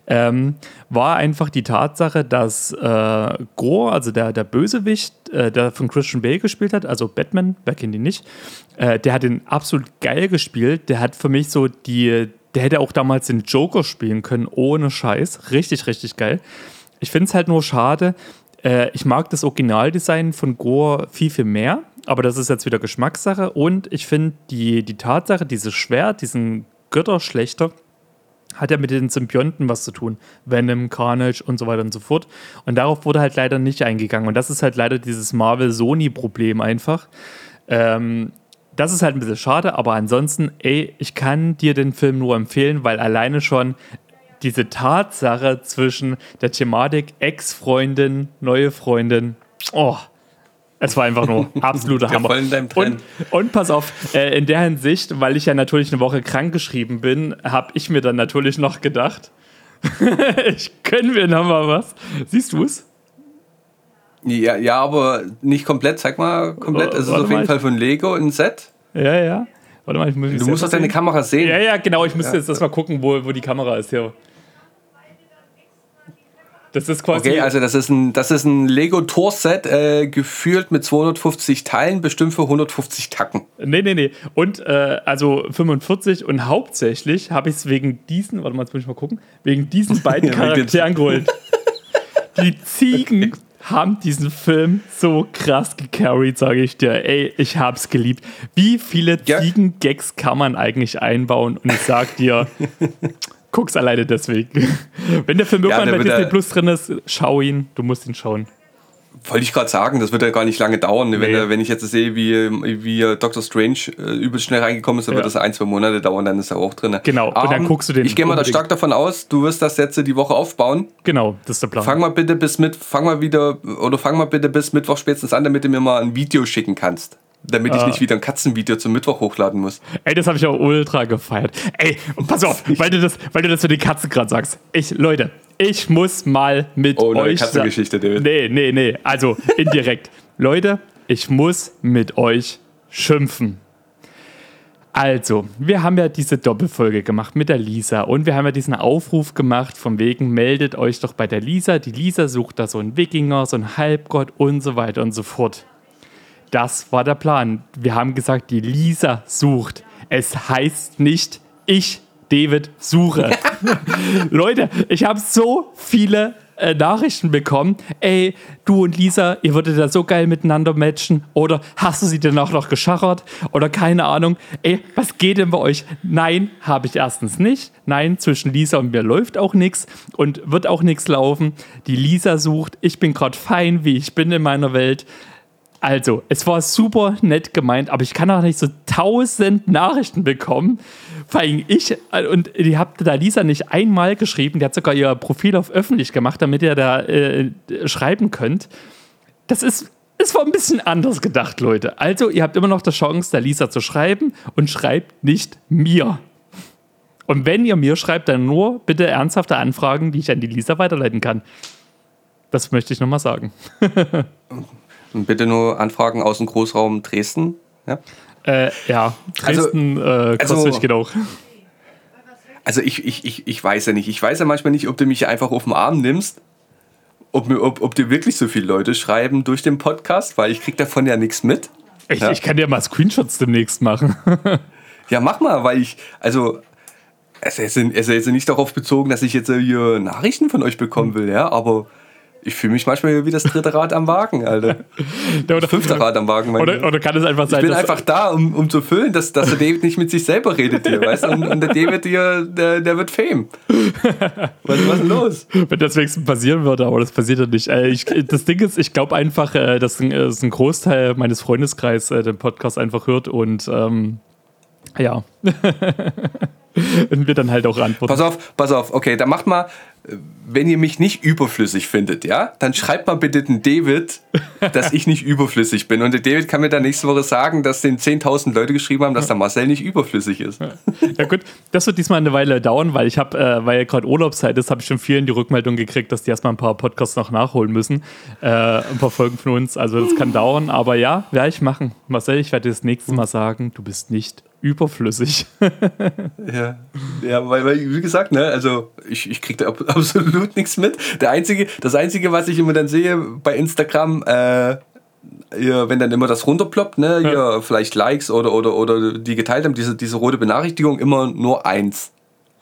Ähm, war einfach die Tatsache, dass äh, Gore, also der, der Bösewicht, äh, der von Christian Bale gespielt hat, also Batman, wer kennt ihn nicht, äh, der hat ihn absolut geil gespielt. Der hat für mich so die, der hätte auch damals den Joker spielen können, ohne Scheiß. Richtig, richtig geil. Ich finde es halt nur schade, äh, ich mag das Originaldesign von Gore viel, viel mehr, aber das ist jetzt wieder Geschmackssache. Und ich finde die, die Tatsache, dieses Schwert, diesen Götterschlechter, hat ja mit den Symbionten was zu tun. Venom, Carnage und so weiter und so fort. Und darauf wurde halt leider nicht eingegangen. Und das ist halt leider dieses Marvel-Sony-Problem einfach. Ähm, das ist halt ein bisschen schade, aber ansonsten, ey, ich kann dir den Film nur empfehlen, weil alleine schon diese Tatsache zwischen der Thematik Ex-Freundin, neue Freundin, oh, es war einfach nur absoluter Hammer. Und, und, pass auf, äh, in der Hinsicht, weil ich ja natürlich eine Woche krank geschrieben bin, habe ich mir dann natürlich noch gedacht, ich können wir noch mal was. Siehst du es? Ja, ja, aber nicht komplett. Zeig mal komplett. Oh, es ist auf jeden mal. Fall von Lego ein Set. Ja, ja. Warte mal, ich muss Du musst doch deine Kamera sehen. Ja, ja, genau. Ich müsste ja. jetzt das mal gucken, wo, wo die Kamera ist. Hier. Das ist quasi. Okay, also das ist ein, das ist ein Lego Tour Set, äh, gefühlt mit 250 Teilen, bestimmt für 150 Tacken. Nee, nee, nee. Und äh, also 45 und hauptsächlich habe ich es wegen diesen, warte mal, jetzt muss ich mal gucken, wegen diesen beiden Charakteren geholt. Die Ziegen okay. haben diesen Film so krass gecarried, sage ich dir. Ey, ich hab's geliebt. Wie viele ja. Ziegen-Gags kann man eigentlich einbauen? Und ich sag dir, guck's alleine deswegen. Wenn der Film irgendwann ja, bei Disney Plus drin ist, schau ihn. Du musst ihn schauen. Wollte ich gerade sagen, das wird ja gar nicht lange dauern. Nee. Wenn, wenn ich jetzt sehe, wie, wie Doctor Strange äh, übelst schnell reingekommen ist, dann ja. wird das ein, zwei Monate dauern, dann ist er auch drin. Genau, und dann guckst du den. Ich gehe mal da stark davon aus, du wirst das jetzt die Woche aufbauen. Genau, das ist der Plan. Fang mal bitte bis mit, fang mal wieder, oder fang mal bitte bis Mittwoch spätestens an, damit du mir mal ein Video schicken kannst damit ich uh. nicht wieder ein Katzenvideo zum Mittwoch hochladen muss. Ey, das habe ich auch ultra gefeiert. Ey, und pass auf, weil du das, weil du das für die Katzen gerade sagst. Ich, Leute, ich muss mal mit oh, euch. Oh, Katzengeschichte, David. Nee, nee, nee. Also indirekt. Leute, ich muss mit euch schimpfen. Also, wir haben ja diese Doppelfolge gemacht mit der Lisa und wir haben ja diesen Aufruf gemacht, von wegen, meldet euch doch bei der Lisa. Die Lisa sucht da so einen Wikinger, so einen Halbgott und so weiter und so fort. Das war der Plan. Wir haben gesagt, die Lisa sucht. Es heißt nicht, ich, David, suche. Leute, ich habe so viele äh, Nachrichten bekommen. Ey, du und Lisa, ihr würdet da so geil miteinander matchen. Oder hast du sie denn auch noch geschachert? Oder keine Ahnung. Ey, was geht denn bei euch? Nein, habe ich erstens nicht. Nein, zwischen Lisa und mir läuft auch nichts und wird auch nichts laufen. Die Lisa sucht. Ich bin gerade fein, wie ich bin in meiner Welt. Also, es war super nett gemeint, aber ich kann auch nicht so tausend Nachrichten bekommen. Vor allem ich, und die habt da Lisa nicht einmal geschrieben, die hat sogar ihr Profil auf öffentlich gemacht, damit ihr da äh, schreiben könnt. Das ist, es war ein bisschen anders gedacht, Leute. Also, ihr habt immer noch die Chance, der Lisa zu schreiben und schreibt nicht mir. Und wenn ihr mir schreibt, dann nur bitte ernsthafte Anfragen, die ich an die Lisa weiterleiten kann. Das möchte ich nochmal sagen. Bitte nur Anfragen aus dem Großraum Dresden. Ja, äh, ja. Dresden also, äh, kostet also, genau. Also ich, ich, ich, ich weiß ja nicht. Ich weiß ja manchmal nicht, ob du mich einfach auf den Arm nimmst. Ob, ob, ob dir wirklich so viele Leute schreiben durch den Podcast, weil ich krieg davon ja nichts mit. Ich, ja. ich kann dir mal Screenshots demnächst machen. ja, mach mal, weil ich, also es ist, es ist nicht darauf bezogen, dass ich jetzt hier Nachrichten von euch bekommen will, ja, aber Ich fühle mich manchmal wie das dritte Rad am Wagen, Alter. Ja, oder, fünfte Rad am Wagen. Oder, oder, kann es einfach sein, Ich bin einfach da, um, um zu füllen, dass, dass der David nicht mit sich selber redet hier, weißt du? Und, und, der David hier, der, der wird Fame. Was, was ist denn los? Wenn das wenigstens passieren würde, aber das passiert ja nicht. Äh, ich, das Ding ist, ich glaube einfach, äh, dass ein, äh, ein Großteil meines Freundeskreises den Podcast einfach hört und ähm, ja. und wir dann halt auch antworten. Pass auf, pass auf, okay, dann macht mal, wenn ihr mich nicht überflüssig findet, ja, dann schreibt mal bitte den David, dass ich nicht überflüssig bin. Und der David kann mir dann nächste Woche sagen, dass den 10.000 Leute geschrieben haben, dass der Marcel nicht überflüssig ist. Ja gut, das wird diesmal eine Weile dauern, weil ich habe, äh, weil gerade Urlaubszeit ist, habe ich schon vielen die Rückmeldung gekriegt, dass die erstmal ein paar Podcasts noch nachholen müssen. Äh, ein paar Folgen von uns. Also das kann dauern, aber ja, werde ich machen. Marcel, ich werde dir das nächste Mal sagen, du bist nicht überflüssig. ja, ja weil, weil, wie gesagt, ne, also ich, ich kriege da absolut nichts mit. Der einzige, das Einzige, was ich immer dann sehe bei Instagram, äh, ja, wenn dann immer das runterploppt, ne, ja. hier vielleicht Likes oder, oder, oder die geteilt haben, diese, diese rote Benachrichtigung, immer nur eins.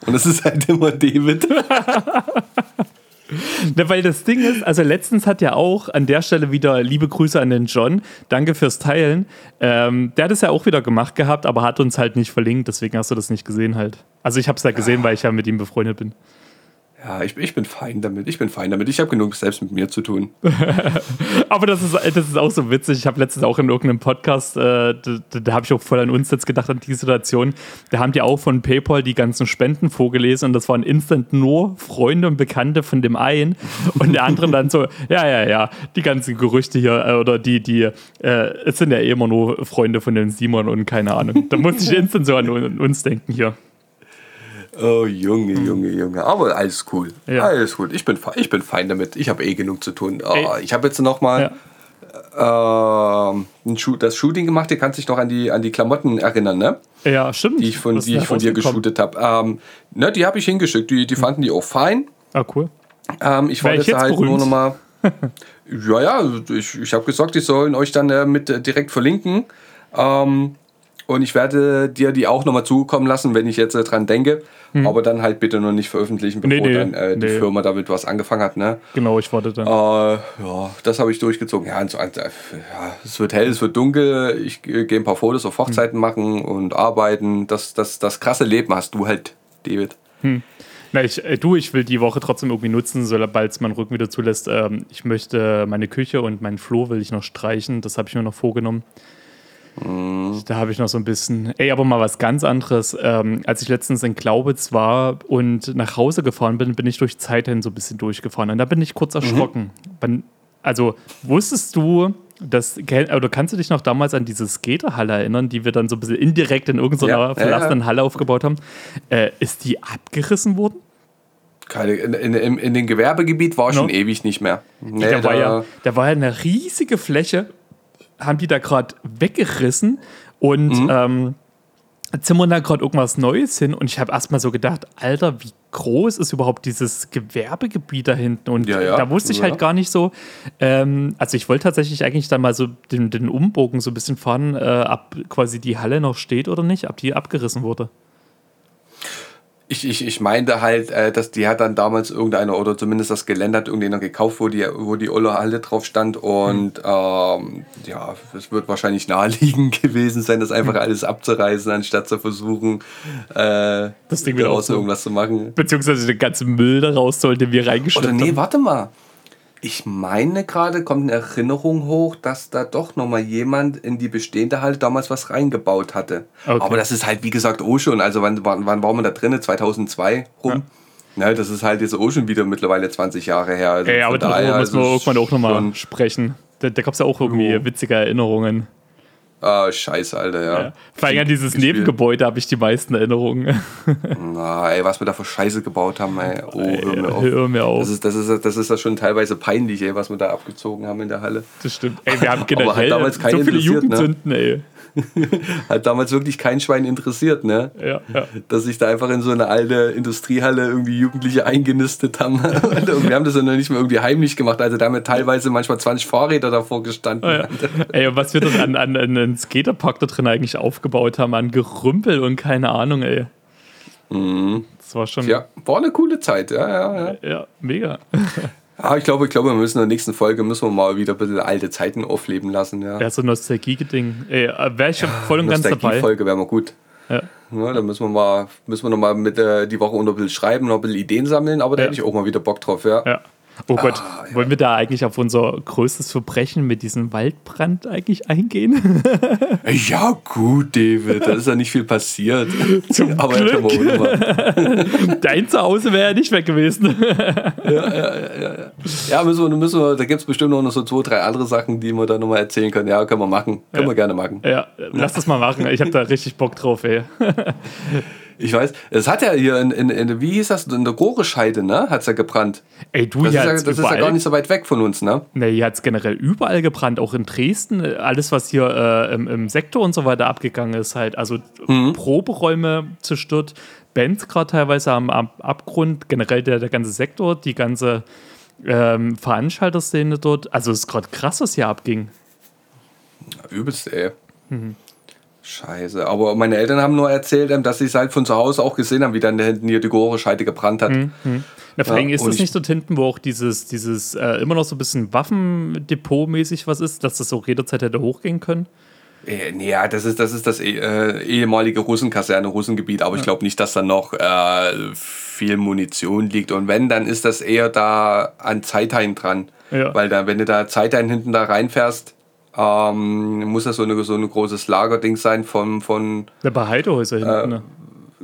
Und das ist halt immer David. Na, weil das Ding ist, also letztens hat ja auch an der Stelle wieder liebe Grüße an den John. Danke fürs Teilen. Ähm, der hat es ja auch wieder gemacht gehabt, aber hat uns halt nicht verlinkt, deswegen hast du das nicht gesehen halt. Also ich habe es ja gesehen, weil ich ja mit ihm befreundet bin. Ja, ich, ich bin fein damit. Ich bin fein damit. Ich habe genug selbst mit mir zu tun. Aber das ist, das ist auch so witzig. Ich habe letztens auch in irgendeinem Podcast, äh, da, da habe ich auch voll an uns jetzt gedacht, an die Situation. Da haben die auch von PayPal die ganzen Spenden vorgelesen und das waren instant nur Freunde und Bekannte von dem einen und der anderen dann so, ja, ja, ja, die ganzen Gerüchte hier äh, oder die, die, äh, es sind ja immer nur Freunde von dem Simon und keine Ahnung. Da musste ich instant so an uns denken hier. Oh, Junge, hm. Junge, Junge. Aber alles cool. Ja. Alles gut. Ich bin, ich bin fein damit. Ich habe eh genug zu tun. Oh, ich habe jetzt noch mal ja. äh, das Shooting gemacht. Du kannst dich noch an die, an die Klamotten erinnern, ne? Ja, stimmt. Die ich von, die ich von dir geshootet habe. Ähm, ne, die habe ich hingeschickt. Die, die hm. fanden die auch fein. Ah, cool. Ähm, ich wollte jetzt halt berühmt? nur noch mal. ja, ja, ich, ich habe gesagt, die sollen euch dann äh, mit äh, direkt verlinken. Ähm, und ich werde dir die auch nochmal zukommen lassen, wenn ich jetzt äh, dran denke. Hm. Aber dann halt bitte noch nicht veröffentlichen, bevor nee, nee, dann äh, die nee. Firma damit was angefangen hat. Ne? Genau, ich warte dann. Äh, ja, das habe ich durchgezogen. Ja, so, ja, es wird hell, es wird dunkel. Ich äh, gehe ein paar Fotos auf Hochzeiten hm. machen und arbeiten. Das, das, das krasse Leben hast du halt, David. Hm. Na, ich, äh, du, ich will die Woche trotzdem irgendwie nutzen, sobald es mein Rücken wieder zulässt. Ähm, ich möchte meine Küche und meinen Flur will ich noch streichen. Das habe ich mir noch vorgenommen. Mhm. Da habe ich noch so ein bisschen. Ey, aber mal was ganz anderes. Ähm, als ich letztens in Glaubitz war und nach Hause gefahren bin, bin ich durch Zeithen so ein bisschen durchgefahren. Und da bin ich kurz erschrocken. Mhm. Also, wusstest du, dass, oder kannst du dich noch damals an diese Skaterhalle erinnern, die wir dann so ein bisschen indirekt in irgendeiner ja, verlassenen ja, ja. Halle aufgebaut haben? Äh, ist die abgerissen worden? Keine, in, in, in, dem Gewerbegebiet war no. schon ewig nicht mehr. Nee, da, war ja, da war ja eine riesige Fläche haben die da gerade weggerissen und mhm. ähm, zimmern da gerade irgendwas Neues hin. Und ich habe erstmal so gedacht, Alter, wie groß ist überhaupt dieses Gewerbegebiet da hinten? Und ja, ja. da wusste ich ja. halt gar nicht so. Ähm, also ich wollte tatsächlich eigentlich dann mal so den, den Umbogen so ein bisschen fahren, äh, ob quasi die Halle noch steht oder nicht, ob die abgerissen wurde ich, ich, ich meinte halt, äh, dass die hat dann damals irgendeiner oder zumindest das Gelände hat irgendeiner gekauft, wo die, wo die Olle Halle drauf stand. Und mhm. ähm, ja, es wird wahrscheinlich naheliegend gewesen sein, das einfach mhm. alles abzureißen, anstatt zu versuchen, äh, das Ding daraus irgendwas zu machen. Beziehungsweise den ganzen Müll daraus sollte wir reingeschleppt Oder nee, warte mal ich meine gerade, kommt eine Erinnerung hoch, dass da doch nochmal jemand in die bestehende Halle damals was reingebaut hatte. Okay. Aber das ist halt, wie gesagt, auch schon. Also wann, wann, wann war man da drin? 2002 rum? Ja. Ne, das ist halt jetzt auch schon wieder mittlerweile 20 Jahre her. Also Ey, aber darüber müssen wir irgendwann auch nochmal sprechen. Da, da gab es ja auch irgendwie oh. witzige Erinnerungen. Ah, scheiße, Alter, ja. ja. Vor allem an dieses gespielt. Nebengebäude habe ich die meisten Erinnerungen. Na, ey, was wir da für Scheiße gebaut haben, ey. Oh, hör mir auf. Hör mir auf. Das ist, das ist, das ist das schon teilweise peinlich, ey, was wir da abgezogen haben in der Halle. Das stimmt. Ey, wir haben generell damals so viele ne? Jugendsünden, ne? ey. Hat damals wirklich kein Schwein interessiert, ne? Ja, ja. Dass sich da einfach in so eine alte Industriehalle irgendwie Jugendliche eingenistet haben. und wir haben das ja noch nicht mehr irgendwie heimlich gemacht. Also da haben wir teilweise manchmal 20 Fahrräder davor gestanden. Oh, ja. ey, was wir dann an, an, an einen Skaterpark da drin eigentlich aufgebaut haben, an Gerümpel und keine Ahnung, ey. Mhm. Das war schon. Ja, war eine coole Zeit, ja, ja, ja. Ja, mega. Ah, ich glaube, ich glaube, wir müssen in der nächsten Folge müssen wir mal wieder ein bisschen alte Zeiten aufleben lassen. Ja, Ja, so Nostalgie-Ding. Äh, Wäre ich voll und ganz dabei. Folge wäre mal gut. Ja. Ja, da müssen wir mal, müssen wir noch mal mit äh, die Woche unter ein bisschen schreiben, noch ein bisschen Ideen sammeln, aber da Ja. hätte ich auch mal wieder Bock drauf, ja. Ja. Oh Gott, Ah, ja. wollen wir da eigentlich auf unser größtes Verbrechen mit diesem Waldbrand eigentlich eingehen? Ja, gut, David, da ist ja nicht viel passiert. aber jetzt Glück. Dein Zuhause wäre ja nicht weg gewesen. Ja, müssen wir, müssen wir, da gibt es bestimmt noch so zwei, drei andere Sachen, die wir da nochmal erzählen können. Ja, können wir machen. Können Ja. wir gerne machen. Ja, lass das mal machen. Ich habe da richtig Bock drauf, ey. Ich weiß, es hat ja hier in, in, in wie hieß das, in der Grorescheide, ne? Hat es ja gebrannt. Ey, du, Das, ist hier ja, das ist ja überall- gar nicht so weit weg von uns, ne? Nee, hier hat es generell überall gebrannt, auch in Dresden. Alles, was hier äh, im, im Sektor und so weiter abgegangen ist, halt. Also Mhm. Proberäume zerstört, Bands gerade teilweise am Ab Abgrund, generell der, der ganze Sektor, die ganze ähm, Veranstalterszene dort. Also es ist gerade krass, was hier abging. Übelst, ey. Scheiße. Aber meine Eltern haben nur erzählt, ähm, dass sie es halt von zu Hause auch gesehen haben, wie dann da hinten hier die Grorescheide gebrannt hat. Na, vor allem Ja, ist das ich- nicht dort hinten, wo auch dieses, dieses äh, immer noch so ein bisschen Waffendepot-mäßig was ist, dass das auch jederzeit hätte hochgehen können? Äh, ja, das ist das, ist das äh, ehemalige Russenkaserne, Russengebiet, aber ich glaube nicht, dass da noch äh, viel Munition liegt. Und wenn, dann ist das eher da an Zeithain dran. Ja. Weil da, wenn du da Zeithain hinten da reinfährst, ähm, muss das so, eine, so ein großes Lagerding sein von, von Der bei Heidehäuser hinten. ne?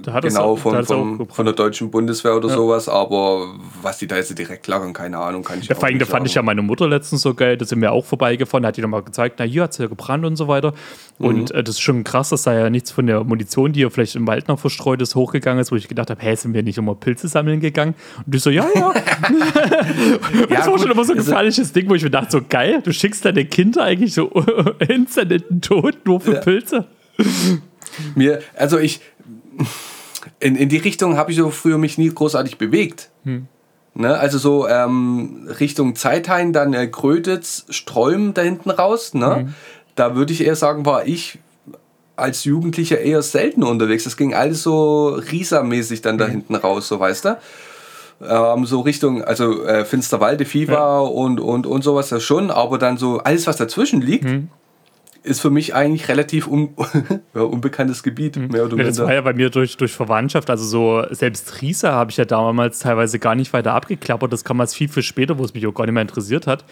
Da genau auch- von, von, von der deutschen Bundeswehr oder sowas, aber was die da jetzt direkt lagern, keine Ahnung, kann ich Ja, vor allem, da fand ich ja sagen. meine Mutter letztens so geil, da sind wir auch vorbeigefahren, hat die nochmal gezeigt, na hier hat es ja gebrannt und so weiter. Und äh, das ist schon krass, dass da ja nichts von der Munition, die ja vielleicht im Wald noch verstreut ist, hochgegangen ist, wo ich gedacht habe, hä, sind wir nicht immer Pilze sammeln gegangen? Und die so, ja, ja. das war gut, schon immer so ein also- gefährliches Ding, wo ich mir dachte, so geil, du schickst deine Kinder eigentlich so instant in den Tod nur für Ja. Pilze. Mir, also ich, in, in die Richtung habe ich so früher mich nie großartig bewegt. Ne, also so ähm, Richtung Zeithain, dann äh, Gröditz, Ström da hinten raus. Ne? Da würde ich eher sagen, war ich als Jugendlicher eher selten unterwegs. Das ging alles so Risa-mäßig dann da hinten raus, so weißt du. Ähm, so Richtung, also äh, Finsterwalde, Fiva und, und, und sowas ja schon, aber dann so alles, was dazwischen liegt, ist für mich eigentlich relativ un ja, unbekanntes Gebiet, mehr oder Ja, das war ja bei mir durch, durch Verwandtschaft. Also so selbst Riesa habe ich ja damals teilweise gar nicht weiter abgeklappert. Das kam erst viel, viel später, wo es mich auch gar nicht mehr interessiert hat.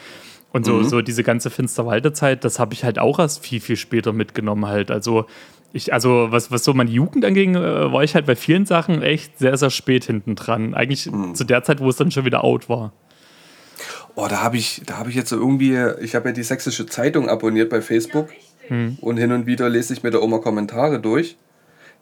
Und so, so diese ganze Finsterwalde-Zeit, das habe ich halt auch erst viel, viel später mitgenommen halt. Also ich, also was, was so meine Jugend anging, äh, war ich halt bei vielen Sachen echt sehr, sehr spät hinten dran. Eigentlich zu der Zeit, wo es dann schon wieder out war. Oh, da habe ich, da habe ich jetzt so irgendwie, ich habe ja die Sächsische Zeitung abonniert bei Facebook und hin und wieder lese ich mir da auch mal Kommentare durch.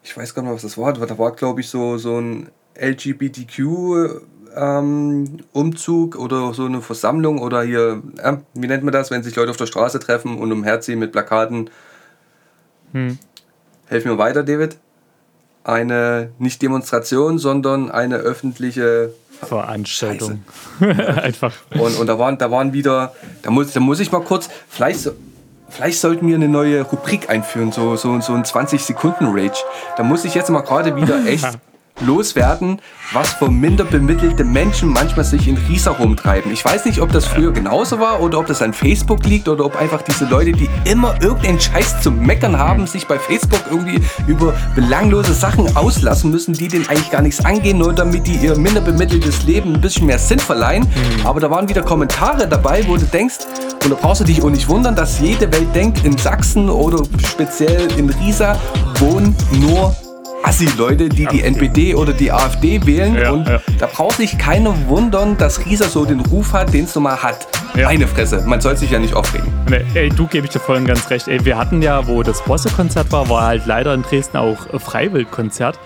Ich weiß gar nicht, was das war. Da war, glaube ich, so, so ein LGBTQ-Umzug oder so eine Versammlung oder hier, äh, wie nennt man das, wenn sich Leute auf der Straße treffen und umherziehen mit Plakaten. Helf mir weiter, David. Eine nicht Demonstration, sondern eine öffentliche Veranstaltung. Einfach. und, und da waren, da waren wieder, da muss, da muss ich mal kurz, vielleicht, vielleicht sollten wir eine neue Rubrik einführen, so, so, so ein 20-Sekunden-Rage. Da muss ich jetzt mal gerade wieder echt loswerden, was für minder bemittelte Menschen manchmal sich in Riesa rumtreiben. Ich weiß nicht, ob das früher genauso war oder ob das an Facebook liegt oder ob einfach diese Leute, die immer irgendeinen Scheiß zu meckern haben, sich bei Facebook irgendwie über belanglose Sachen auslassen müssen, die denen eigentlich gar nichts angehen, nur damit die ihr minder bemitteltes Leben ein bisschen mehr Sinn verleihen. Aber da waren wieder Kommentare dabei, wo du denkst, und da brauchst du dich auch nicht wundern, dass jede Welt denkt, in Sachsen oder speziell in Riesa wohnen nur Assi-Leute, die die NPD oder die AfD wählen. Ja, und ja. da braucht sich keiner wundern, dass Riesa so den Ruf hat, den es nun mal hat. Ja. Meine Fresse, man soll sich ja nicht aufregen. Nee, ey, du gebe ich dir voll und ganz recht. Ey, wir hatten ja, wo das Bosse-Konzert war, war halt leider in Dresden auch äh, Freiwild-Konzert.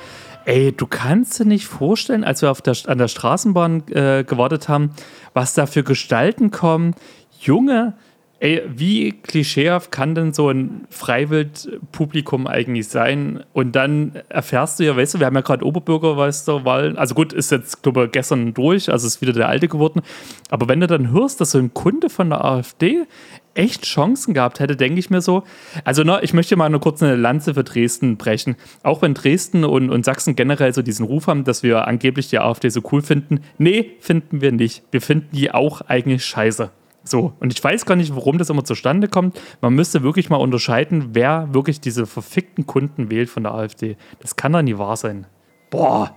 Ey, du kannst dir nicht vorstellen, als wir auf der, an der Straßenbahn äh, gewartet haben, was da für Gestalten kommen. Junge, Ey, wie klischeehaft kann denn so ein Freiwild-Publikum eigentlich sein? Und dann erfährst du ja, weißt du, wir haben ja gerade Oberbürgermeisterwahlen. Also gut, ist jetzt, glaube ich, gestern durch, also ist wieder der alte geworden. Aber wenn du dann hörst, dass so ein Kunde von der AfD echt Chancen gehabt hätte, denke ich mir so. Also, ne, ich möchte mal nur kurz eine Lanze für Dresden brechen. Auch wenn Dresden und, und Sachsen generell so diesen Ruf haben, dass wir angeblich die AfD so cool finden. Nee, finden wir nicht. Wir finden die auch eigentlich scheiße. So, und ich weiß gar nicht, warum das immer zustande kommt. Man müsste wirklich mal unterscheiden, wer wirklich diese verfickten Kunden wählt von der AfD. Das kann doch nie wahr sein. Boah,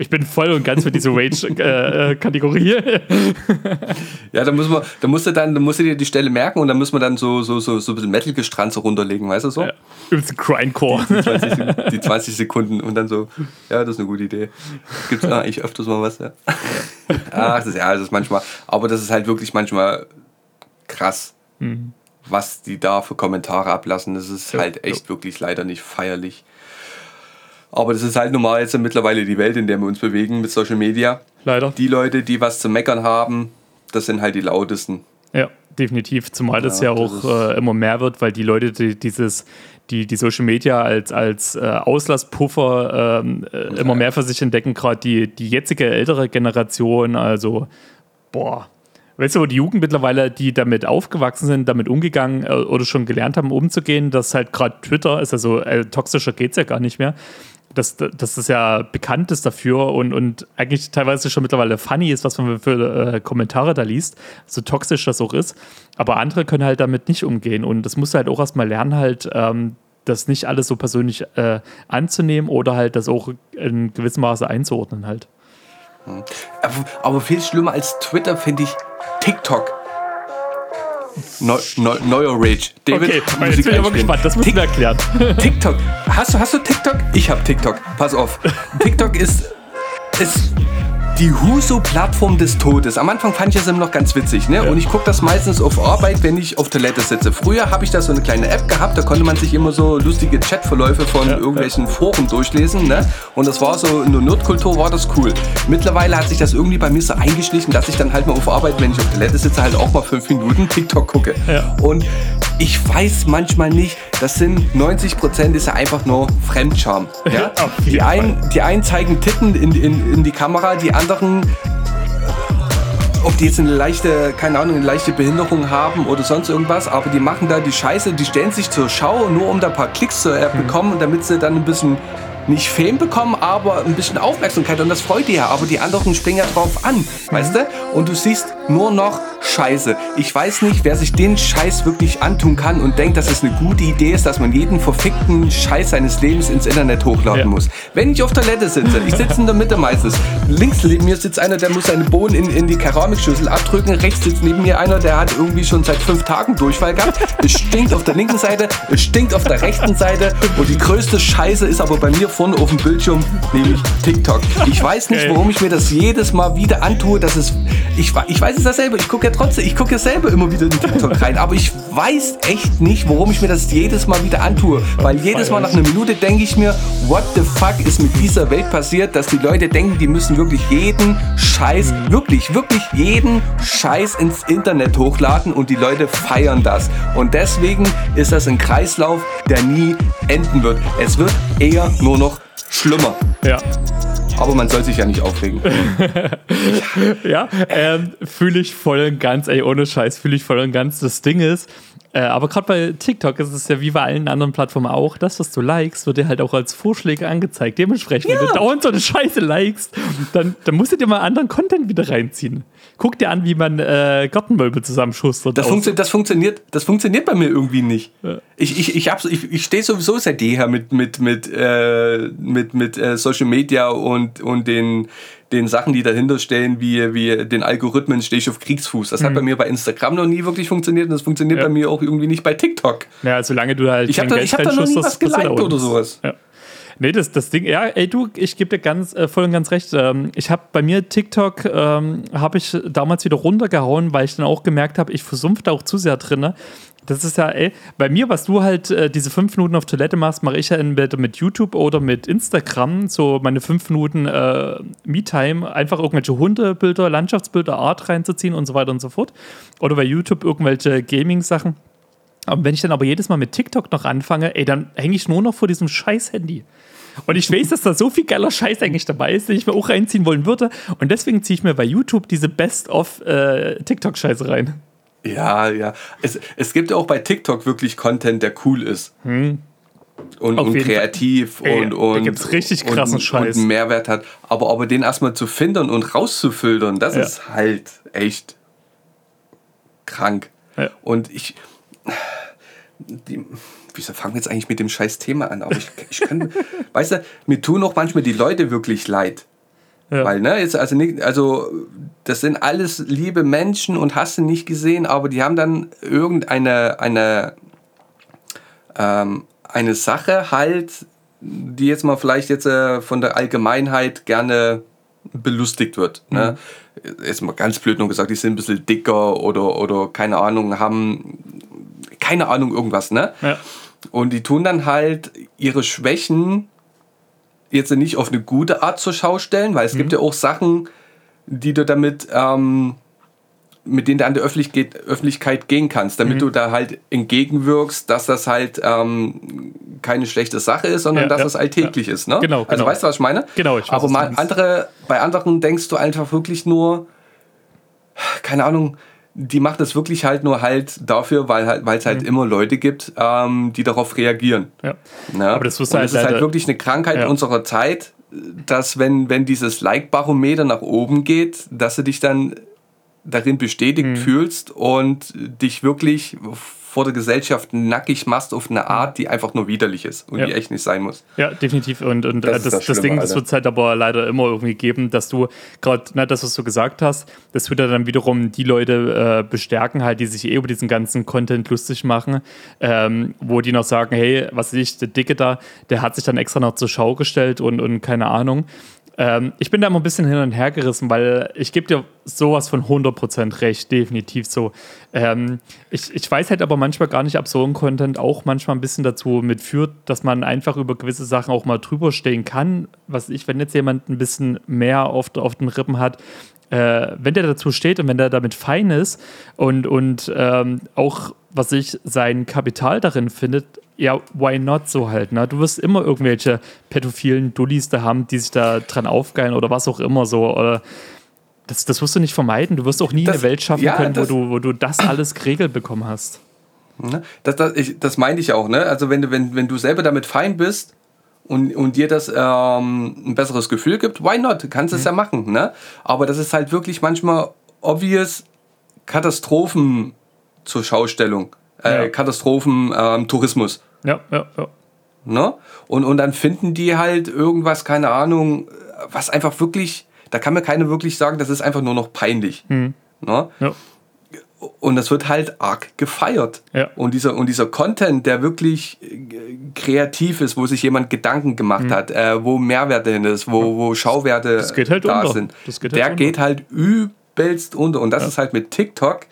ich bin voll und ganz für diese Rage-Kategorie. Äh, äh ja, da muss man, da musst du dann, da musst du dir die Stelle merken und dann muss man dann so, so, so, so ein bisschen Metal-Gestranze runterlegen, weißt du so? Ja, übelst Grindcore. Die, die, 20, die 20 Sekunden und dann so, ja, das ist eine gute Idee. Gibt es eigentlich öfters mal was, ja. Ach, das ist ja, das ist manchmal, aber das ist halt wirklich manchmal krass. Mhm. Was die da für Kommentare ablassen, das ist ja, halt echt ja. wirklich leider nicht feierlich. Aber das ist halt normal jetzt mittlerweile die Welt, in der wir uns bewegen mit Social Media. Leider. Die Leute, die was zu meckern haben, das sind halt die lautesten. Ja, definitiv. Zumal das ja, ja auch das äh, immer mehr wird, weil die Leute, die dieses, die, die Social Media als, als äh, Auslasspuffer ähm, äh, immer mehr für sich entdecken, gerade die, die jetzige ältere Generation, also boah, Weißt du, wo die Jugend mittlerweile, die damit aufgewachsen sind, damit umgegangen äh, oder schon gelernt haben, umzugehen, dass halt gerade Twitter ist, also äh, toxischer geht es ja gar nicht mehr, dass, dass das ja bekannt ist dafür und, und eigentlich teilweise schon mittlerweile funny ist, was man für äh, Kommentare da liest, so toxisch das auch ist. Aber andere können halt damit nicht umgehen und das musst du halt auch erstmal lernen, halt. Ähm, das nicht alles so persönlich äh, anzunehmen oder halt das auch in gewissem Maße einzuordnen halt. Aber, aber viel schlimmer als Twitter finde ich TikTok. Neuer Rage. David, okay, Musik jetzt bin ich aber gespannt, das müssen wir erklären. TikTok. Hast du, hast du TikTok? Ich habe TikTok. Pass auf. TikTok ist, ist die Huso-Plattform des Todes. Am Anfang fand ich das immer noch ganz witzig. Ne? Ja. Und ich gucke das meistens auf Arbeit, wenn ich auf Toilette sitze. Früher habe ich da so eine kleine App gehabt, da konnte man sich immer so lustige Chatverläufe von ja, irgendwelchen ja. Foren durchlesen. Ne? Und das war so, in der Nerdkultur war das cool. Mittlerweile hat sich das irgendwie bei mir so eingeschlichen, dass ich dann halt mal auf Arbeit, wenn ich auf Toilette sitze, halt auch mal fünf Minuten TikTok gucke. Und ich weiß manchmal nicht, das sind 90 Prozent ist ja einfach nur Fremdscham. Ja? die, einen, die einen zeigen Titten in, in, in die Kamera, die anderen ob die jetzt eine leichte, keine Ahnung, eine leichte Behinderung haben oder sonst irgendwas, aber die machen da die Scheiße, die stellen sich zur Schau, nur um da ein paar Klicks zu äh, bekommen, damit sie dann ein bisschen nicht Fame bekommen, aber ein bisschen Aufmerksamkeit und das freut die ja, aber die anderen springen ja drauf an, weißt du? Und du siehst nur noch Scheiße. Ich weiß nicht, wer sich den Scheiß wirklich antun kann und denkt, dass es eine gute Idee ist, dass man jeden verfickten Scheiß seines Lebens ins Internet hochladen ja. muss. Wenn ich auf Toilette sitze, ich sitze in der Mitte meistens, links neben mir sitzt einer, der muss seine Bohnen in, in die Keramikschüssel abdrücken, rechts sitzt neben mir einer, der hat irgendwie schon seit fünf Tagen Durchfall gehabt. Es stinkt auf der linken Seite, es stinkt auf der rechten Seite und die größte Scheiße ist aber bei mir vorne auf dem Bildschirm, nämlich TikTok. Ich weiß nicht, warum ich mir das jedes Mal wieder antue, dass es, ich, ich weiß es ja selber, ich gucke ja trotzdem, ich gucke ja selber immer wieder in TikTok rein, aber ich weiß echt nicht, warum ich mir das jedes Mal wieder antue. Weil jedes Mal nach einer Minute denke ich mir, what the fuck ist mit dieser Welt passiert, dass die Leute denken, die müssen wirklich jeden Scheiß, wirklich, wirklich jeden Scheiß ins Internet hochladen und die Leute feiern das. Und deswegen ist das ein Kreislauf, der nie enden wird. Es wird eher nur noch schlimmer. Ja. Aber man soll sich ja nicht aufregen. ja, ähm, fühle ich voll und ganz, ey, ohne Scheiß, fühle ich voll und ganz. Das Ding ist, äh, aber gerade bei TikTok ist es ja wie bei allen anderen Plattformen auch, das, was du likest, wird dir halt auch als Vorschläge angezeigt. Dementsprechend, ja. wenn du dauernd so eine Scheiße likest, dann, dann musst du dir mal anderen Content wieder reinziehen. Guck dir an, wie man äh, Gartenmöbel zusammenschustert. Das, funktio das, funktioniert, das funktioniert bei mir irgendwie nicht. Ja. Ich, ich, ich, ich, ich stehe sowieso seit jeher mit, mit, mit, äh, mit, mit äh, Social Media und, und den den Sachen, die dahinter stehen, wie, wie den Algorithmen, stehe ich auf Kriegsfuß. Das mhm. hat bei mir bei Instagram noch nie wirklich funktioniert und das funktioniert ja. bei mir auch irgendwie nicht bei TikTok. Ja, solange du halt. Ich habe da, hab da noch nie was geliked oder sowas. Ja. Nee, das, das Ding, ja, ey, du, ich gebe dir ganz, äh, voll und ganz recht. Ähm, ich habe bei mir TikTok, ähm, habe ich damals wieder runtergehauen, weil ich dann auch gemerkt habe, ich versumpfe da auch zu sehr drin Das ist ja, ey, bei mir, was du halt äh, diese fünf Minuten auf Toilette machst, mache ich ja entweder mit YouTube oder mit Instagram so meine fünf Minuten äh, Me-Time, einfach irgendwelche Hundebilder, Landschaftsbilder, Art reinzuziehen und so weiter und so fort. Oder bei YouTube irgendwelche Gaming-Sachen. Und wenn ich dann aber jedes Mal mit TikTok noch anfange, ey, dann hänge ich nur noch vor diesem scheiß Handy. Und ich weiß, dass da so viel geiler Scheiß eigentlich dabei ist, den ich mir auch reinziehen wollen würde. Und deswegen ziehe ich mir bei YouTube diese Best-of-TikTok-Scheiße äh, rein. Ja, ja. Es, es gibt ja auch bei TikTok wirklich Content, der cool ist. Hm. Und, und kreativ Ey, und, und, gibt's richtig krassen und, Scheiß. und einen Mehrwert hat. Aber, aber den erstmal zu finden und rauszufiltern, das ja. ist halt echt krank. Ja. Und ich. Die, wieso fangen wir jetzt eigentlich mit dem scheiß Thema an? Aber ich, ich kann, weißt du, mir tun auch manchmal die Leute wirklich leid. Ja. Weil, ne, jetzt also nicht, also das sind alles liebe Menschen und hast du nicht gesehen, aber die haben dann irgendeine eine, ähm, eine Sache halt, die jetzt mal vielleicht jetzt äh, von der Allgemeinheit gerne belustigt wird. Ne? Mhm. Jetzt mal ganz blöd nur gesagt, die sind ein bisschen dicker oder, oder keine Ahnung, haben keine Ahnung irgendwas, ne? Ja. Und die tun dann halt ihre Schwächen jetzt nicht auf eine gute Art zur Schau stellen, weil es mhm. gibt ja auch Sachen, die du damit, ähm, mit denen du an die Öffentlichkeit, Öffentlichkeit gehen kannst, damit mhm. du da halt entgegenwirkst, dass das halt ähm, keine schlechte Sache ist, sondern ja, dass ja, es alltäglich ja. ist. Ne? Genau, Also genau. weißt du, was ich meine? Genau, ich weiß, Aber mal andere, bei anderen denkst du einfach wirklich nur, keine Ahnung, die macht es wirklich halt nur halt dafür, weil halt, es halt mhm. immer Leute gibt, ähm, die darauf reagieren. Ja. ja. Aber das, halt das ist halt wirklich eine Krankheit ja. unserer Zeit, dass wenn, wenn dieses Like-Barometer nach oben geht, dass du dich dann darin bestätigt mhm. fühlst und dich wirklich vor der Gesellschaft nackig machst auf eine Art, die einfach nur widerlich ist und ja. die echt nicht sein muss. Ja, definitiv. Und, und das, das, das, das Ding, das wird es halt aber leider immer irgendwie geben, dass du gerade, das, was du gesagt hast, das wird ja dann wiederum die Leute äh, bestärken, halt, die sich eh über diesen ganzen Content lustig machen, ähm, wo die noch sagen, hey, was weiß ich, der Dicke da, der hat sich dann extra noch zur Schau gestellt und, und keine Ahnung. Ähm, ich bin da immer ein bisschen hin und her gerissen, weil ich gebe dir sowas von 100% recht, definitiv so. Ähm, ich, ich weiß halt aber manchmal gar nicht, ob so ein Content auch manchmal ein bisschen dazu mitführt, dass man einfach über gewisse Sachen auch mal drüber stehen kann. Was ich, wenn jetzt jemand ein bisschen mehr auf, auf den Rippen hat, äh, wenn der dazu steht und wenn der damit fein ist und, und ähm, auch, was ich, sein Kapital darin findet, ja, why not so halt, ne? Du wirst immer irgendwelche pädophilen Dullis da haben, die sich da dran aufgeilen oder was auch immer so. Oder das, das wirst du nicht vermeiden. Du wirst auch nie das, eine Welt schaffen ja, können, wo du, wo du das alles geregelt bekommen hast. Ne? Das, das, ich, das meinte ich auch, ne? Also wenn du, wenn, wenn du selber damit fein bist und, und dir das ähm, ein besseres Gefühl gibt, why not? Du kannst es mhm. ja machen, ne? Aber das ist halt wirklich manchmal obvious Katastrophen zur Schaustellung. Äh, ja. Katastrophen ähm, Tourismus. Ja, ja, ja. Ne? Und, und dann finden die halt irgendwas, keine Ahnung, was einfach wirklich, da kann mir keiner wirklich sagen, das ist einfach nur noch peinlich. Mhm. Ne? Ja. Und das wird halt arg gefeiert. Ja. Und, dieser, und dieser Content, der wirklich äh, kreativ ist, wo sich jemand Gedanken gemacht mhm. hat, äh, wo Mehrwert drin ist, wo, wo Schauwerte halt da unter. sind, der halt geht halt übelst unter. Und das ja. ist halt mit TikTok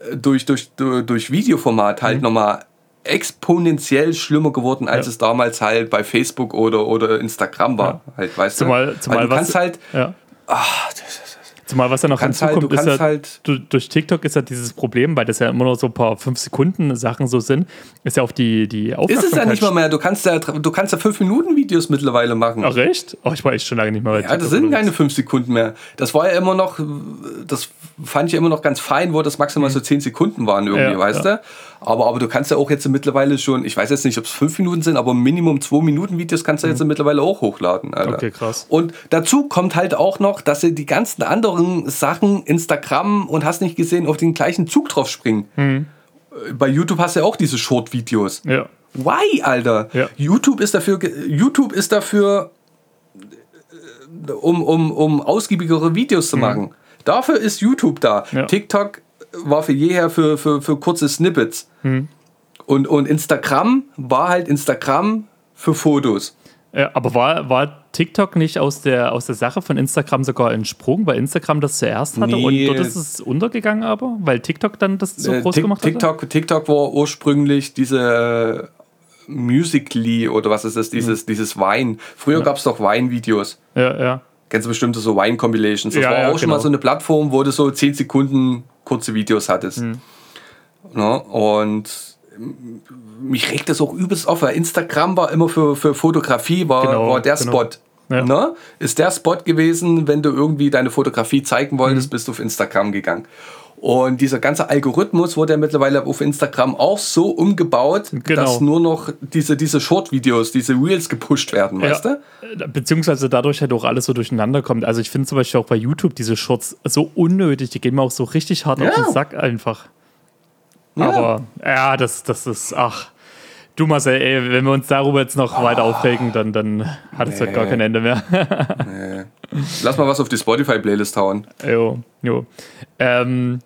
äh, durch, durch, durch Videoformat halt mhm. nochmal exponentiell schlimmer geworden, als ja. es damals halt bei Facebook oder, oder Instagram war. Ja. Halt, weißt zumal, du? Zumal du kannst halt. Ja. Ach, das Zumal was ja noch hinzukommt, halt, ist ja, halt durch TikTok ist ja dieses Problem, weil das ja immer nur so ein paar 5 Sekunden Sachen so sind, ist ja auf die, die Aufmerksamkeit. Ist es ja nicht mal mehr, du kannst ja, du kannst ja 5 Minuten Videos mittlerweile machen. Ach echt? Oh, ich war echt schon lange nicht mehr bei Ja, das sind keine 5 Sekunden mehr. Das war ja immer noch, das fand ich ja immer noch ganz fein, wo das maximal mhm. so 10 Sekunden waren irgendwie, ja, weißt ja. du? Aber, aber du kannst ja auch jetzt mittlerweile schon, ich weiß jetzt nicht, ob es 5 Minuten sind, aber Minimum 2 Minuten Videos kannst du mhm. jetzt mittlerweile auch hochladen. Alter. Okay, krass. Und dazu kommt halt auch noch, dass sie die ganzen anderen Sachen, Instagram und hast nicht gesehen, auf den gleichen Zug drauf springen. Mhm. Bei YouTube hast du ja auch diese Short-Videos. Ja. Why, Alter? Ja. YouTube ist dafür, YouTube ist dafür, äh, um, um, um ausgiebigere Videos zu mhm. machen. Dafür ist YouTube da. Ja. TikTok war für jeher für, für, für kurze Snippets. Mhm. Und, und Instagram war halt Instagram für Fotos. Ja, aber war, war TikTok nicht aus der, aus der Sache von Instagram sogar entsprungen, weil Instagram das zuerst hatte Nee. und dort ist es untergegangen aber, weil TikTok dann das so Äh, groß Tik- gemacht hat? TikTok, TikTok war ursprünglich diese äh, Musically oder was ist das, Mhm. dieses, dieses Wein. Früher gab es doch Wein-Videos. Ja, ja. Kennst du bestimmt so Wine-Compilations. Das Ja, war ja, auch schon mal genau. so eine Plattform, wo du so 10 Sekunden kurze Videos hattest. Mhm. Ja, und mich regt das auch übelst auf, weil Instagram war immer für, für Fotografie, war, Genau, war der genau. Spot. Ja. Ne? Ist der Spot gewesen, wenn du irgendwie deine Fotografie zeigen wolltest, Mhm. bist du auf Instagram gegangen. Und dieser ganze Algorithmus wurde ja mittlerweile auf Instagram auch so umgebaut, Genau. dass nur noch diese, diese Short-Videos, diese Reels gepusht werden, weißt du? Ja, beziehungsweise dadurch halt auch alles so durcheinander kommt. Also ich finde zum Beispiel auch bei YouTube diese Shorts so unnötig, die gehen mir auch so richtig hart auf Ja. den Sack einfach. Ja. Aber ja, das, das ist, ach, du Marcel, ey, wenn wir uns darüber jetzt noch weiter aufregen, dann, dann hat es halt gar Nee. kein Ende mehr. Lass mal was auf die Spotify-Playlist hauen. jo, jo. Ähm,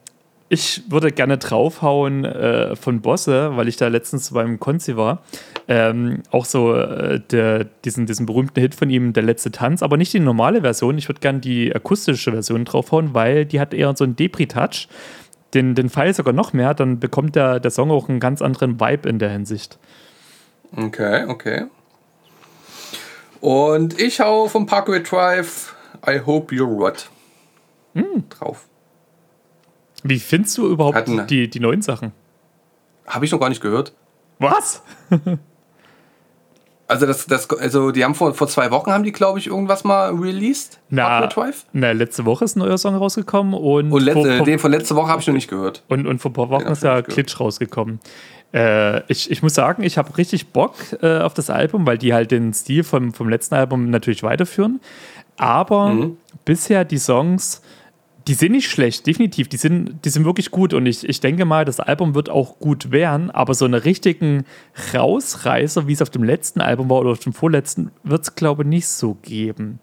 ich würde gerne draufhauen äh, von Bosse, weil ich da letztens beim Konzi war. Ähm, auch so äh, der, diesen, diesen berühmten Hit von ihm, Der letzte Tanz, aber nicht die normale Version. Ich würde gerne die akustische Version draufhauen, weil die hat eher so einen Depri-Touch. Den, den Pfeil sogar noch mehr, dann bekommt der, der Song auch einen ganz anderen Vibe in der Hinsicht. Okay, okay. Und ich hau vom Parkway Drive I Hope You're Rot Hm. drauf. Wie findest du überhaupt Hatten- die, die neuen Sachen? Habe ich noch gar nicht gehört. Was? Also, das, das, also die haben vor, vor zwei Wochen haben die, glaube ich, irgendwas mal released. Na, na, letzte Woche ist ein neuer Song rausgekommen und, Und letzte, vor, vor, den von letzter Woche habe ich noch nicht gehört. und, und vor ein paar Wochen Den ist ja. Klitsch rausgekommen. Äh, ich, ich muss sagen, ich habe richtig Bock äh, auf das Album, weil die halt den Stil vom, vom letzten Album natürlich weiterführen. Aber Mhm. bisher die Songs, die sind nicht schlecht, definitiv. Die sind, die sind wirklich gut und ich, ich denke mal, das Album wird auch gut werden, aber so einen richtigen Rausreißer, wie es auf dem letzten Album war oder auf dem vorletzten, wird es, glaube ich, nicht so geben.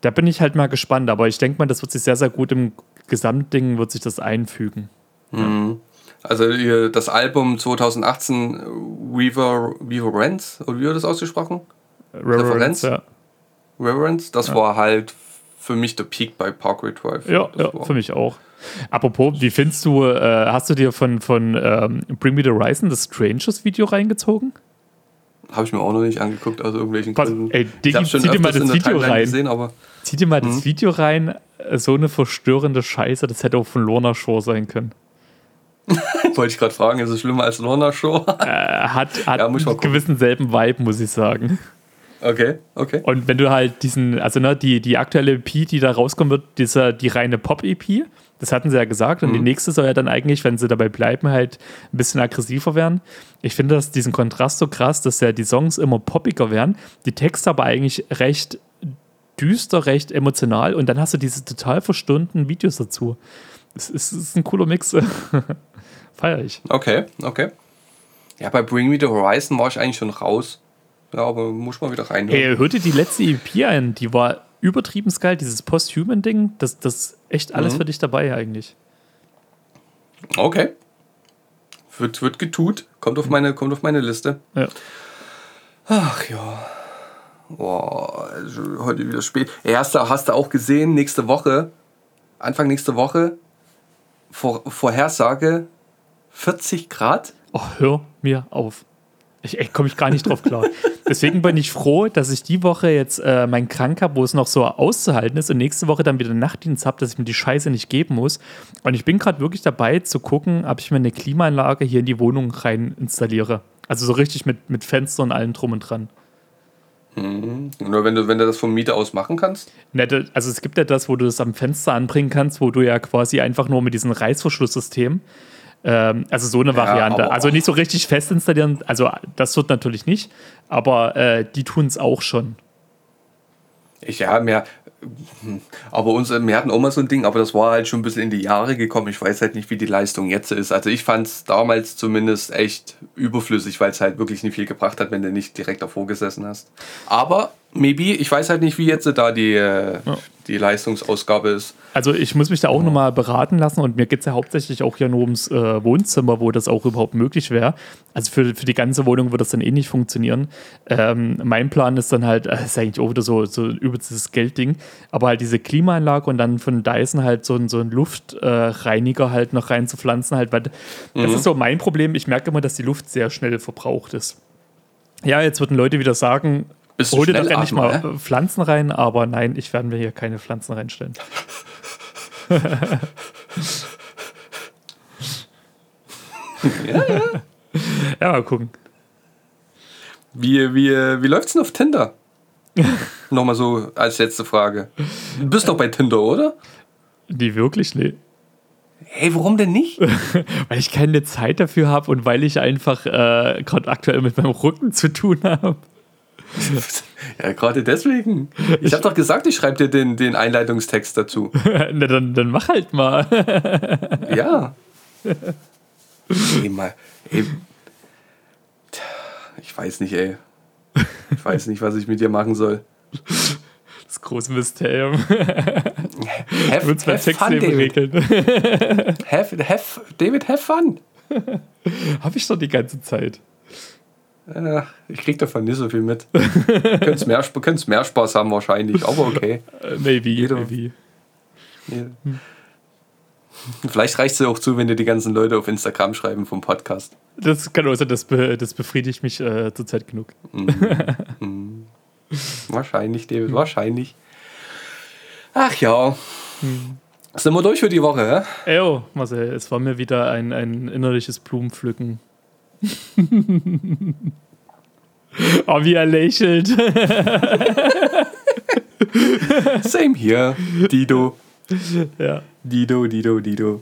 Da bin ich halt mal gespannt, aber ich denke mal, das wird sich sehr, sehr gut im Gesamtding wird sich das einfügen. Also ihr- das Album 2018 Weaver, Reverence, oder wie wird das ausgesprochen? Referenz? Ja, Reverence, das war halt für mich der Peak bei Parkway Drive. ja, ja für mich auch. Apropos, wie findest du, äh, hast du dir von, von ähm, Bring Me the Horizon das Strangers Video reingezogen? Habe ich mir auch noch nicht angeguckt, aus irgendwelchen Gründen. ey, schon zieh dir mal das Video rein. gesehen, aber Zieh dir mal Mhm. das Video rein, äh, so eine verstörende Scheiße, das hätte auch von Lorna Shore sein können. wollte ich gerade fragen, ist es schlimmer als Lorna Show? Äh, hat hat Ja, einen gewissen selben Vibe, muss ich sagen. Okay, okay. Und wenn du halt diesen, also ne, die, die aktuelle EP, die da rauskommen wird, dieser, die reine Pop-EP, das hatten sie ja gesagt, und die nächste soll ja dann eigentlich, wenn sie dabei bleiben, halt ein bisschen aggressiver werden. Ich finde das diesen Kontrast so krass, dass ja die Songs immer poppiger werden, die Texte aber eigentlich recht düster, recht emotional und dann hast du diese total verstörenden Videos dazu. Es ist, ist ein cooler Mix. Feier ich. Okay, okay. Ja, bei Bring Me the Horizon war ich eigentlich schon raus. Ja, aber muss mal wieder reinhören. Ey, hör dir die letzte EP ein, die war übertrieben geil, dieses Post-Human-Ding, das, das ist echt alles für dich dabei eigentlich. Okay. Wird, wird getut. Kommt auf meine, kommt auf meine Liste. Ja. Ach ja. Boah, also heute wieder spät. Erst hast du auch gesehen, nächste Woche, Anfang nächste Woche, Vor, Vorhersage 40 Grad. Oh, hör mir auf. Ich, ich komme ich gar nicht drauf klar. Deswegen bin ich froh, dass ich die Woche jetzt äh, meinen Krank habe, wo es noch so auszuhalten ist und nächste Woche dann wieder Nachtdienst habe, dass ich mir die Scheiße nicht geben muss. Und ich bin gerade wirklich dabei zu gucken, ob ich mir eine Klimaanlage hier in die Wohnung rein installiere. Also so richtig mit, mit Fenstern und allem drum und dran. Nur wenn du, wenn du das vom Mieter aus machen kannst. Nette, also es gibt ja das, wo du das am Fenster anbringen kannst, wo du ja quasi einfach nur mit diesem Reißverschlusssystem, ähm, also so eine Variante, aber also nicht so richtig fest installieren, also das wird natürlich nicht, aber äh, die tun es auch schon. Ich, ja, mehr. Aber uns, wir hatten auch mal so ein Ding, aber das war halt schon ein bisschen in die Jahre gekommen. Ich weiß halt nicht, wie die Leistung jetzt ist. Also ich fand es damals zumindest echt überflüssig, weil es halt wirklich nicht viel gebracht hat, wenn du nicht direkt davor gesessen hast. Aber Maybe, ich weiß halt nicht, wie jetzt da die, äh, ja. die Leistungsausgabe ist. Also ich muss mich da auch nochmal beraten lassen und mir geht es ja hauptsächlich auch hier nur ums äh, Wohnzimmer, wo das auch überhaupt möglich wäre. Also für, für die ganze Wohnung würde das dann eh nicht funktionieren. Ähm, mein Plan ist dann halt, das ist eigentlich auch wieder so, so übelstes Geldding, aber halt diese Klimaanlage und dann von Dyson halt so, so einen Luftreiniger äh, halt noch reinzupflanzen halt, weil mhm. das ist so mein Problem. Ich merke immer, dass die Luft sehr schnell verbraucht ist. Ja, jetzt würden Leute wieder sagen, hol dir doch endlich mal äh? Pflanzen rein, aber nein, ich werde mir hier keine Pflanzen reinstellen. ja, ja. Ja, mal gucken. Wie, wie, wie läuft's denn auf Tinder? Nochmal so als letzte Frage. Du bist doch bei Tinder, oder? Die wirklich? Nee. Hey, warum denn nicht? weil ich keine Zeit dafür habe und weil ich einfach äh, gerade aktuell mit meinem Rücken zu tun habe. Ja, gerade deswegen. Ich habe doch gesagt, ich schreibe dir den, den Einleitungstext dazu. Na, dann, dann mach halt mal. ja. Ey, mal, ey. Ich weiß nicht, ey. Ich weiß nicht, was ich mit dir machen soll. Das große Mysterium. Have, Wird zwei Texte fun, regeln. have, have, David, have fun. Hab ich doch die ganze Zeit. Ja, ich krieg davon nicht so viel mit. Könnt's mehr, könnt's mehr Spaß haben wahrscheinlich, aber okay. Maybe, Jeder, maybe. Jeder. Vielleicht reicht es dir auch zu, wenn dir die ganzen Leute auf Instagram schreiben vom Podcast. Das kann also, das, be, das befriedigt mich äh, zurzeit genug. Mm, mm. Wahrscheinlich, David, wahrscheinlich. Ach ja. Hm. Sind wir durch für die Woche, hä? Jo, Marcel, es war mir wieder ein, ein innerliches Blumenpflücken. oh, wie er lächelt. Same hier, Dido. Ja. Dido, Dido, Dido.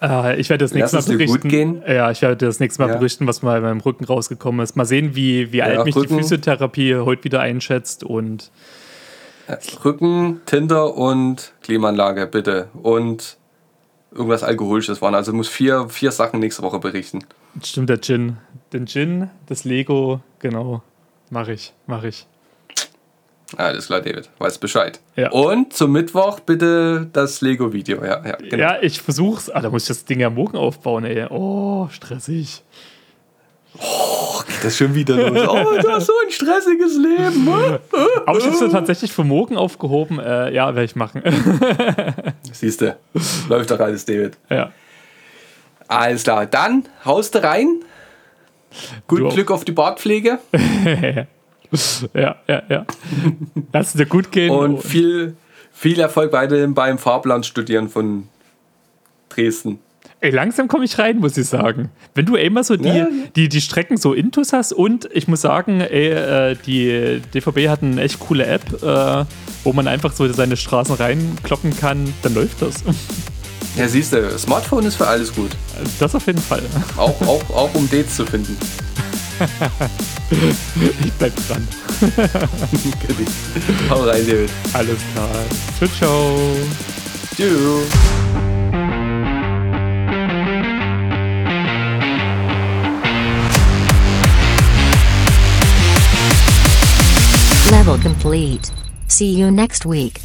Äh, ich werde das nächste Mal berichten. Gut gehen. Ja, ich werde das nächste Mal ja. berichten, was mal in meinem Rücken rausgekommen ist. Mal sehen, wie, wie ja, alt mich Rücken. die Physiotherapie heute wieder einschätzt und Rücken, Tinder und Klimaanlage, bitte. Und irgendwas Alkoholisches waren. Also muss vier, vier Sachen nächste Woche berichten. Stimmt, der Gin. Den Gin, das Lego, genau. Mache ich, mache ich. Alles klar, David. Weiß Bescheid. Ja. Und zum Mittwoch bitte das Lego-Video. Ja, ja, genau. ja, ich versuch's. Ah, da muss ich das Ding ja morgen aufbauen, ey. Oh, stressig. Oh, geht das schon wieder los? Oh, du hast so ein stressiges Leben. Aber ich habe es tatsächlich für morgen aufgehoben. Äh, ja, werde ich machen. Siehst du, läuft doch alles, David. Ja. Alles klar, dann haust du rein. Gut du Glück auf die Bartpflege. ja, ja, ja. Lass es dir gut gehen. Und viel, viel Erfolg weiterhin beim Fahrplanstudieren von Dresden. Ey, langsam komme ich rein, muss ich sagen. Wenn du immer so die, ja. die, die Strecken so intus hast und ich muss sagen, ey, äh, die DVB hat eine echt coole App, äh, wo man einfach so seine Straßen reinkloppen kann, dann läuft das. Ja, siehst du, Smartphone ist für alles gut. Das auf jeden Fall. Auch, auch, auch um Dates zu finden. ich bleib dran. Hau rein, David. Alles klar. Ciao, ciao. Tschüss. See you next week.